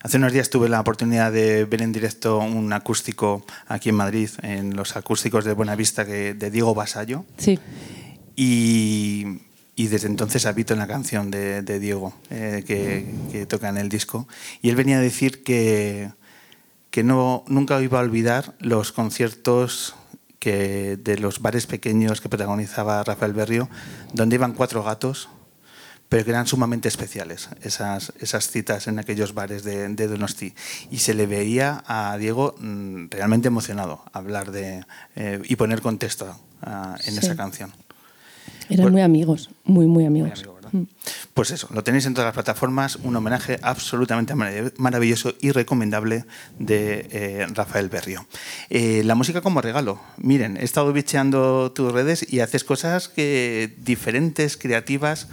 Hace unos días tuve la oportunidad de ver en directo un acústico aquí en Madrid, en los acústicos de Buenavista que, de Diego Basallo. Sí. Y, y desde entonces habito en la canción de, de Diego eh, que, que, toca en el disco. Y él venía a decir que, que no, nunca iba a olvidar los conciertos que, de los bares pequeños que protagonizaba Rafael Berrio, donde iban cuatro gatos pero que eran sumamente especiales esas, esas citas en aquellos bares de, de, Donosti. Y se le veía a Diego mmm, realmente emocionado hablar de eh, y poner contexto uh, en sí. esa canción. Eran pues, muy amigos, muy, muy amigos. Muy amigo, mm. Pues eso, lo tenéis en todas las plataformas, un homenaje absolutamente maravilloso y recomendable de eh, Rafael Berrio. Eh, la música como regalo. Miren, he estado bicheando tus redes y haces cosas que diferentes, creativas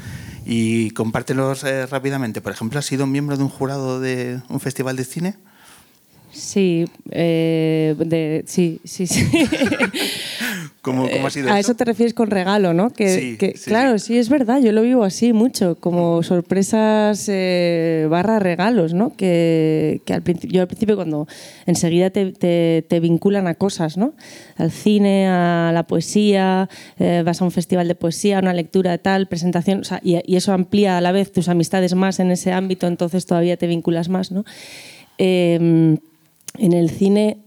y compártelos eh, rápidamente. Por ejemplo, ¿has sido miembro de un jurado de un festival de cine? Sí, eh, de, sí, sí, sí. ¿Cómo, ¿Cómo, ha sido A eso te refieres con regalo, ¿no? Que, sí, que sí. Claro, sí, es verdad, yo lo vivo así mucho, como sorpresas eh, barra regalos, ¿no? Que, que al yo al principio cuando enseguida te, te, te, vinculan a cosas, ¿no? Al cine, a la poesía, eh, vas a un festival de poesía, una lectura de tal, presentación, o sea, y, y, eso amplía a la vez tus amistades más en ese ámbito, entonces todavía te vinculas más, ¿no? Eh, en el cine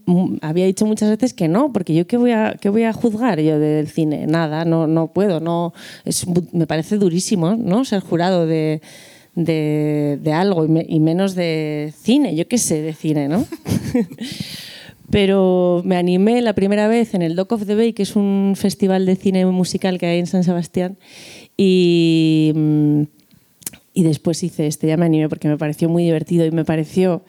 había dicho muchas veces que no, porque yo qué voy a, qué voy a juzgar yo del cine, nada, no, no puedo, no, es, me parece durísimo ¿no? ser jurado de, de, de algo y, me, y, menos de cine, yo qué sé de cine, ¿no? Pero me animé la primera vez en el Dock of the Bay, que es un festival de cine musical que hay en San Sebastián, y, y después hice este, ya me animé porque me pareció muy divertido y me pareció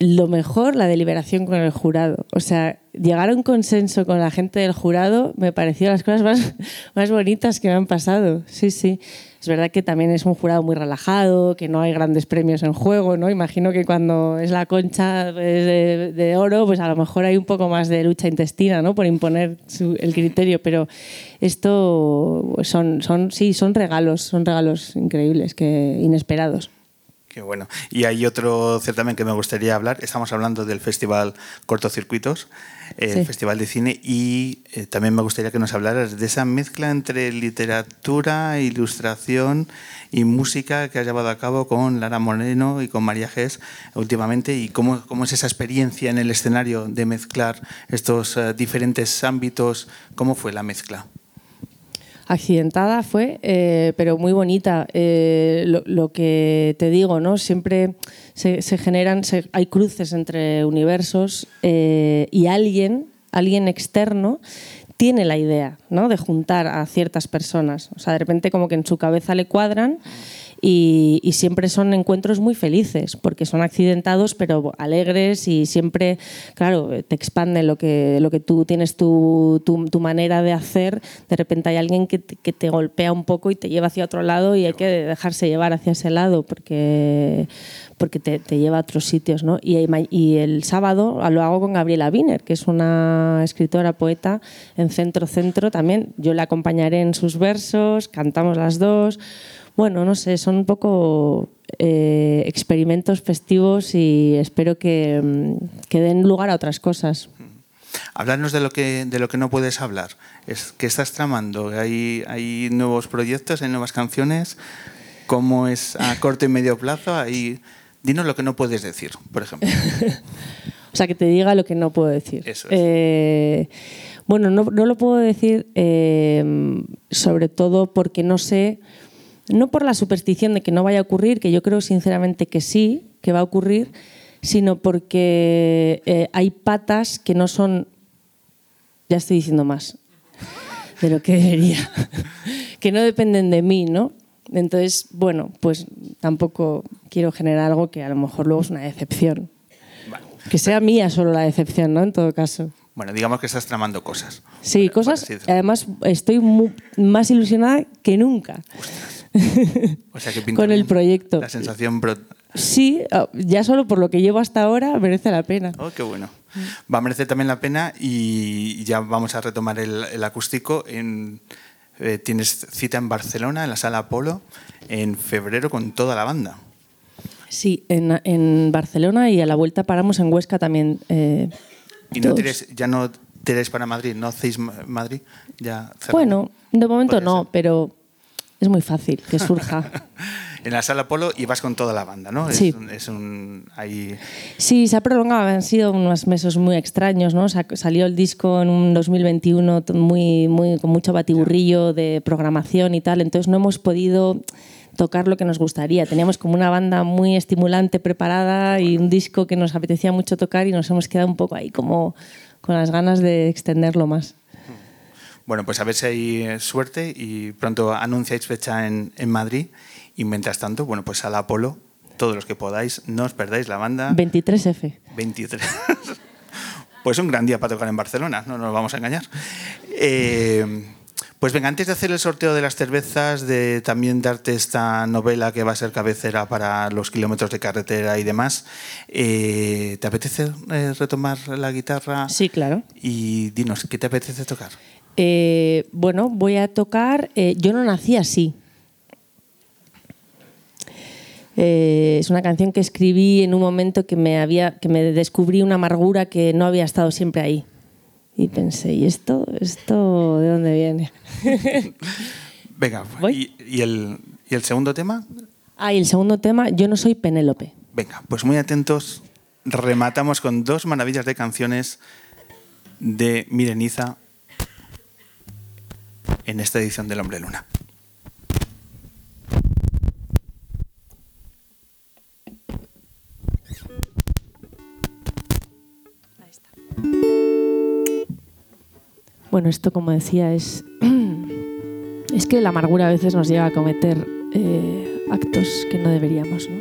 lo mejor, la deliberación con el jurado. O sea, llegar a un consenso con la gente del jurado me pareció las cosas más, más bonitas que me han pasado. Sí, sí. Es verdad que también es un jurado muy relajado, que no hay grandes premios en juego, ¿no? Imagino que cuando es la concha de, oro, pues a lo mejor hay un poco más de lucha intestina, ¿no? Por imponer su- el criterio, pero esto son, son, sí, son regalos, son regalos increíbles, que inesperados. Qué bueno. Y hay otro certamen que me gustaría hablar. Estamos hablando del Festival Cortocircuitos, el Sí. Festival de Cine, y eh, también me gustaría que nos hablaras de esa mezcla entre literatura, ilustración y música que has llevado a cabo con Lara Moreno y con María Gés últimamente, y cómo, cómo es esa experiencia en el escenario de mezclar estos eh, diferentes ámbitos. ¿Cómo fue la mezcla? Accidentada fue, eh, pero muy bonita. Eh, lo, que te digo, ¿no? Siempre se, se generan, se- hay cruces entre universos eh, y alguien, alguien externo, tiene la idea, ¿no? De juntar a ciertas personas. O sea, de repente como que en su cabeza le cuadran. Y, y siempre son encuentros muy felices, porque son accidentados, pero alegres y siempre, claro, te expanden lo que, lo que tú tienes tu, tu, tu manera de hacer. De repente hay alguien que te, que te golpea un poco y te lleva hacia otro lado y hay que dejarse llevar hacia ese lado porque, porque te, te lleva a otros sitios. ¿no? Y, y el sábado lo hago con Gabriela Wiener, que es una escritora, poeta en Centro Centro también. Yo la acompañaré en sus versos, cantamos las dos. Bueno, no sé, son un poco eh, experimentos festivos y espero que, mm, que den lugar a otras cosas. Hablarnos de lo que de lo que no puedes hablar. Es que estás tramando. Hay hay nuevos proyectos, hay nuevas canciones. ¿Cómo es a corto y medio plazo? Dinos lo que no puedes decir, por ejemplo. O sea, que te diga lo que no puedo decir. Eso es. Eh, bueno, no, no lo puedo decir eh, sobre todo porque no sé, no por la superstición de que no vaya a ocurrir, que yo creo sinceramente que sí, que va a ocurrir, sino porque eh, hay patas que no son, ya estoy diciendo más de lo que debería, que no dependen de mí, ¿no? Entonces, bueno, pues tampoco quiero generar algo que a lo mejor luego es una decepción. Que sea mía solo la decepción, ¿no? En todo caso. Bueno, digamos que estás tramando cosas. Sí, cosas. Además, estoy más ilusionada que nunca. O sea que pinta con el proyecto. La sensación Sí, ah, ya solo por lo que llevo hasta ahora merece la pena. Oh, qué bueno. Va a merecer también la pena y ya vamos a retomar el, el acústico. En, eh, tienes cita en Barcelona, en la sala Apolo, en febrero con toda la banda. Sí, en, en Barcelona y a la vuelta paramos en Huesca también. eh, Y no tienes, ya no tiráis para Madrid, no hacéis Ma- Madrid. Ya cerrado. Bueno, de momento no, ser. pero es muy fácil que surja. En la sala Apolo y vas con toda la banda, ¿no? Sí. Es un, es un- ahí- Sí, se ha prolongado, han sido unos meses muy extraños, ¿no? Sa- Salió el disco en un 2021 t- muy, muy, con mucho batiburrillo de programación y tal, entonces no hemos podido tocar lo que nos gustaría. Teníamos como una banda muy estimulante preparada y un disco que nos apetecía mucho tocar y nos hemos quedado un poco ahí como con las ganas de extenderlo más. Bueno, pues a ver si hay suerte y pronto anunciáis fecha en, en Madrid. Y mientras tanto, bueno, pues a la Apolo, todos los que podáis, no os perdáis la banda. 23F. 23. pues un gran día para tocar en Barcelona, no nos vamos a engañar. Eh, pues venga, antes de hacer el sorteo de las cervezas, de también darte esta novela que va a ser cabecera para los kilómetros de carretera y demás, eh, ¿te apetece eh, retomar la guitarra? Sí, claro. Y dinos, ¿qué te apetece tocar? Eh, bueno, voy a tocar. eh, Yo no nací así. Eh, es una canción que escribí en un momento que me había, que me descubrí una amargura que no había estado siempre ahí. Y pensé, ¿y esto, esto de dónde viene? Venga, ¿Voy? ¿y, y el, ¿y el segundo tema? Ah, y el segundo tema, Yo no soy Penélope. Venga, pues muy atentos. Rematamos con dos maravillas de canciones de Mireniza en esta edición del Hombre Luna. Bueno, esto como decía es... Es que la amargura a veces nos lleva a cometer eh, actos que no deberíamos, ¿no?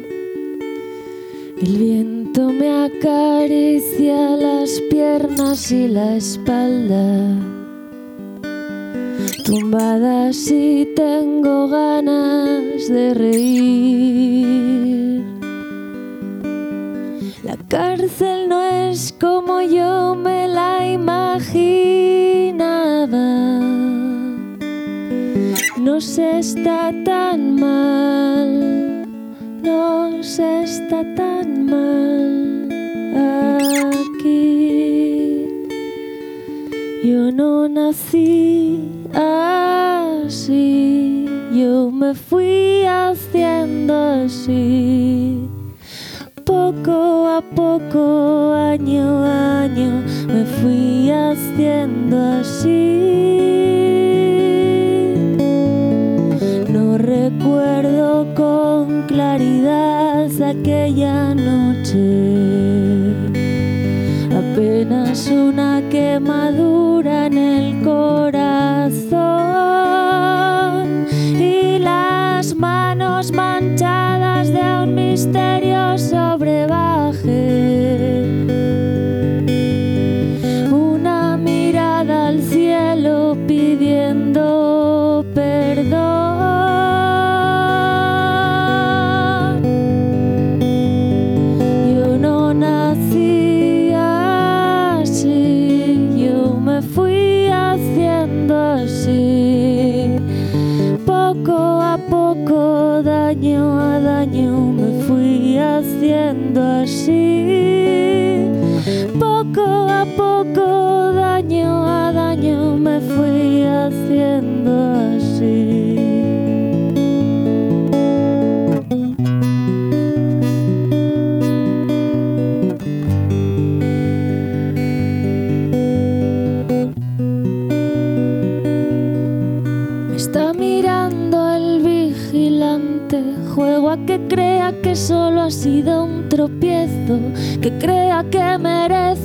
El viento viento me acaricia las piernas y la espalda. Tumbada si tengo ganas de reír. La cárcel no es como yo me la imaginaba. No se está tan mal, no se está tan mal aquí. Yo no nací así, yo me fui haciendo así. Poco a poco, año a año, me fui haciendo así. No recuerdo con claridad aquella noche. Apenas una quemadura en el corazón y las manos manchadas de un misterioso brebaje.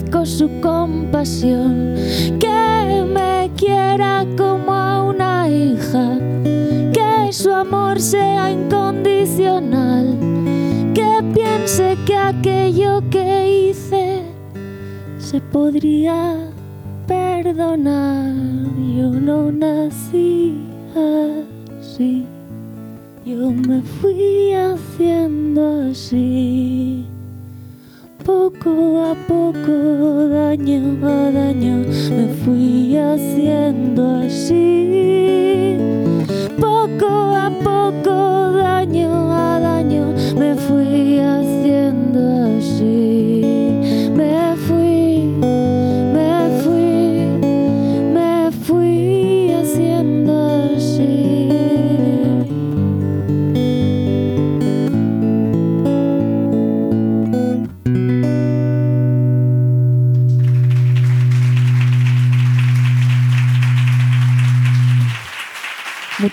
Merezco su compasión. Que me quiera como a una hija. Que su amor sea incondicional. Que piense que aquello que hice se podría perdonar. Yo no nací así. Yo me fui haciendo así. Daño a daño, me fui haciendo así. Poco a poco, daño a daño, me fui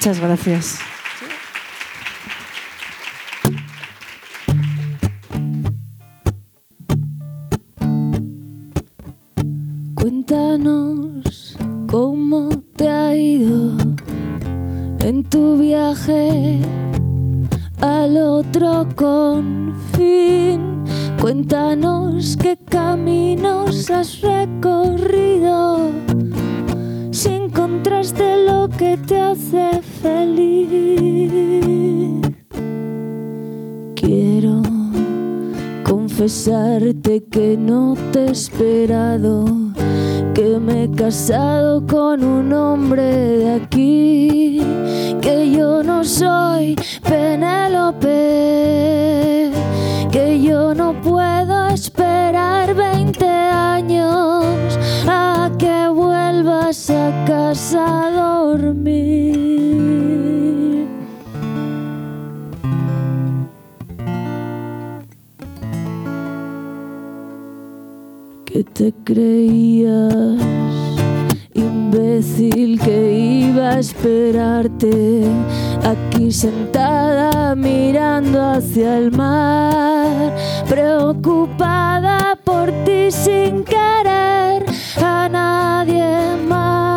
Muchas gracias. Cuéntanos cómo te ha ido en tu viaje al otro confín. Cuéntanos qué caminos has recorrido que te hace feliz. Quiero confesarte que no te he esperado, que me he casado con un hombre de aquí, que yo no soy Penélope, que yo no puedo esperar 20 años vuelvas a casa a dormir. que te creías imbécil que iba a esperarte aquí sentada mirando hacia el mar, preocupada por ti sin querer a nadie más.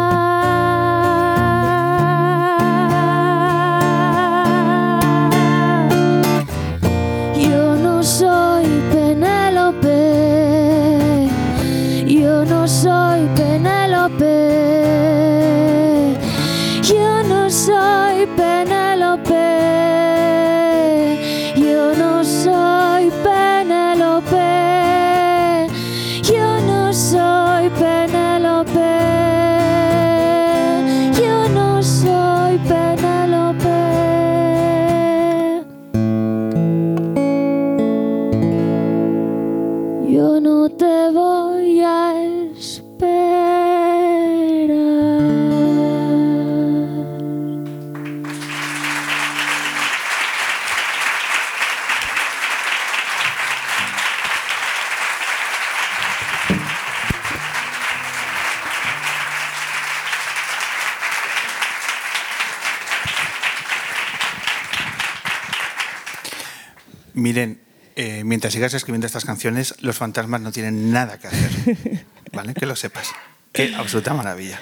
Eh, mientras sigas escribiendo estas canciones, los fantasmas no tienen nada que hacer. ¿Vale? Que lo sepas. Qué absoluta maravilla.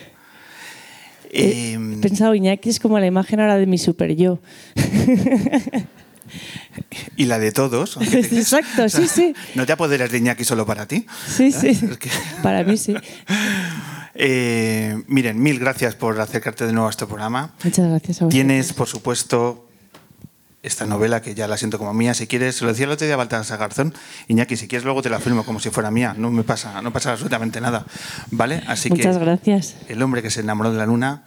He Eh, pensado, Iñaki es como la imagen ahora de mi super yo. y la de todos. Exacto, sí, sí. No te apoderas de Iñaki solo para ti. Sí, sí. Es que- Para mí sí. Eh, miren, mil gracias por acercarte de nuevo a este programa. Muchas gracias a vosotros. Tienes, por supuesto, esta novela que ya la siento como mía. Si quieres, se lo decía el otro día a Baltasar Garzón, Iñaki, si quieres luego te la firmo como si fuera mía. No me pasa, no pasa absolutamente nada. ¿Vale? Así Muchas que gracias. El hombre que se enamoró de la luna,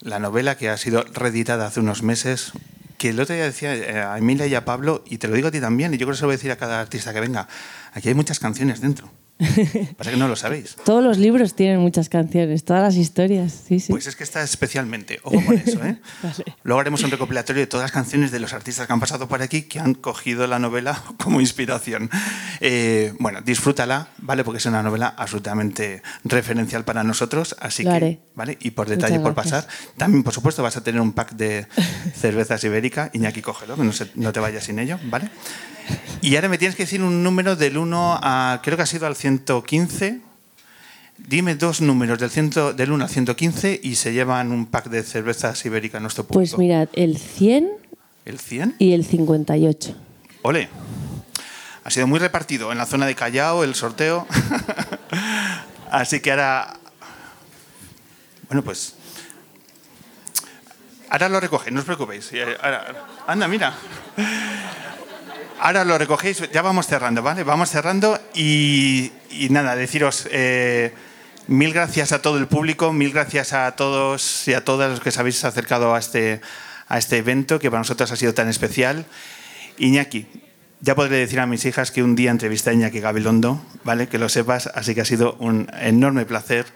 la novela que ha sido reeditada hace unos meses, que el otro día decía eh, a Emilia y a Pablo, y te lo digo a ti también, y yo creo que se lo voy a decir a cada artista que venga, aquí hay muchas canciones dentro. Pasa que no lo sabéis. Todos los libros tienen muchas canciones, todas las historias. Sí, sí. Pues es que está especialmente. Ojo con eso, ¿eh? Vale. Luego haremos un recopilatorio de todas las canciones de los artistas que han pasado por aquí que han cogido la novela como inspiración. Eh, bueno, disfrútala, ¿vale? Porque es una novela absolutamente referencial para nosotros. Así Lo que, haré. ¿vale? Y por detalle, por pasar. También, por supuesto, vas a tener un pack de cervezas ibérica. Iñaki, cógelo, que no, se- no te vayas sin ello, ¿vale? Y ahora me tienes que decir un número del 1 a, creo que ha sido al 115. Dime dos números del, ciento, del 1 al 115 y se llevan un pack de cervezas ibérica a nuestro público. Pues mirad, el 100 ¿El 100? y el 58. Ole. Ha sido muy repartido en la zona de Callao el sorteo. Así que ahora. Bueno, pues. Ahora lo recogéis, no os preocupéis. Eh, ahora- anda, mira. Ahora lo recogéis, ya vamos cerrando, ¿vale? Vamos cerrando y, nada, deciros eh, mil gracias a todo el público, mil gracias a todos y a todas los que os habéis acercado a este, a este evento que para nosotros ha sido tan especial. Iñaki, ya podré decir a mis hijas que un día entrevisté a Iñaki Gabilondo, ¿vale? Que lo sepas, así que ha sido un enorme placer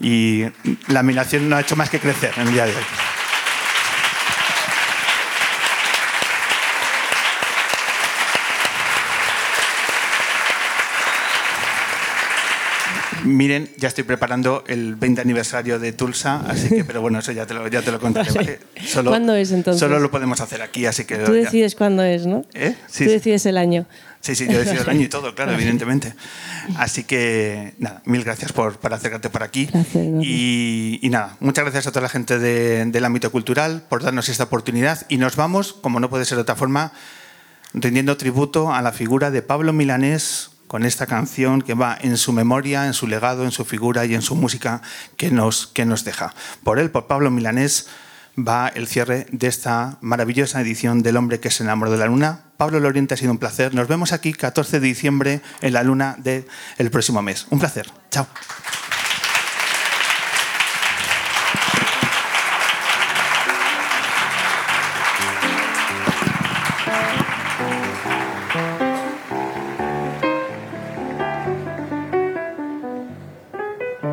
y la admiración no ha hecho más que crecer en el día de hoy. Miren, ya estoy preparando el 20 aniversario de Tulsa, así que, pero bueno, eso ya te lo, ya te lo contaré. Vale. ¿vale? Solo, ¿Cuándo es, entonces? Solo lo podemos hacer aquí, así que. Tú ya- decides cuándo es, ¿no? ¿Eh? Sí, Tú decides el año. Sí, sí, yo decido el año y todo, claro, evidentemente. Así que, nada, mil gracias por, por acercarte por aquí. Enorme. Y, y nada, muchas gracias a toda la gente de- del ámbito cultural por darnos esta oportunidad. Y nos vamos, como no puede ser de otra forma, rindiendo tributo a la figura de Pablo Milanés con esta canción que va en su memoria, en su legado, en su figura y en su música que nos, que nos deja. Por él, por Pablo Milanés, va el cierre de esta maravillosa edición del hombre que se enamoró de la luna. Pablo Loriente, ha sido un placer. Nos vemos aquí 14 de diciembre en la luna del próximo mes. Un placer. Chao.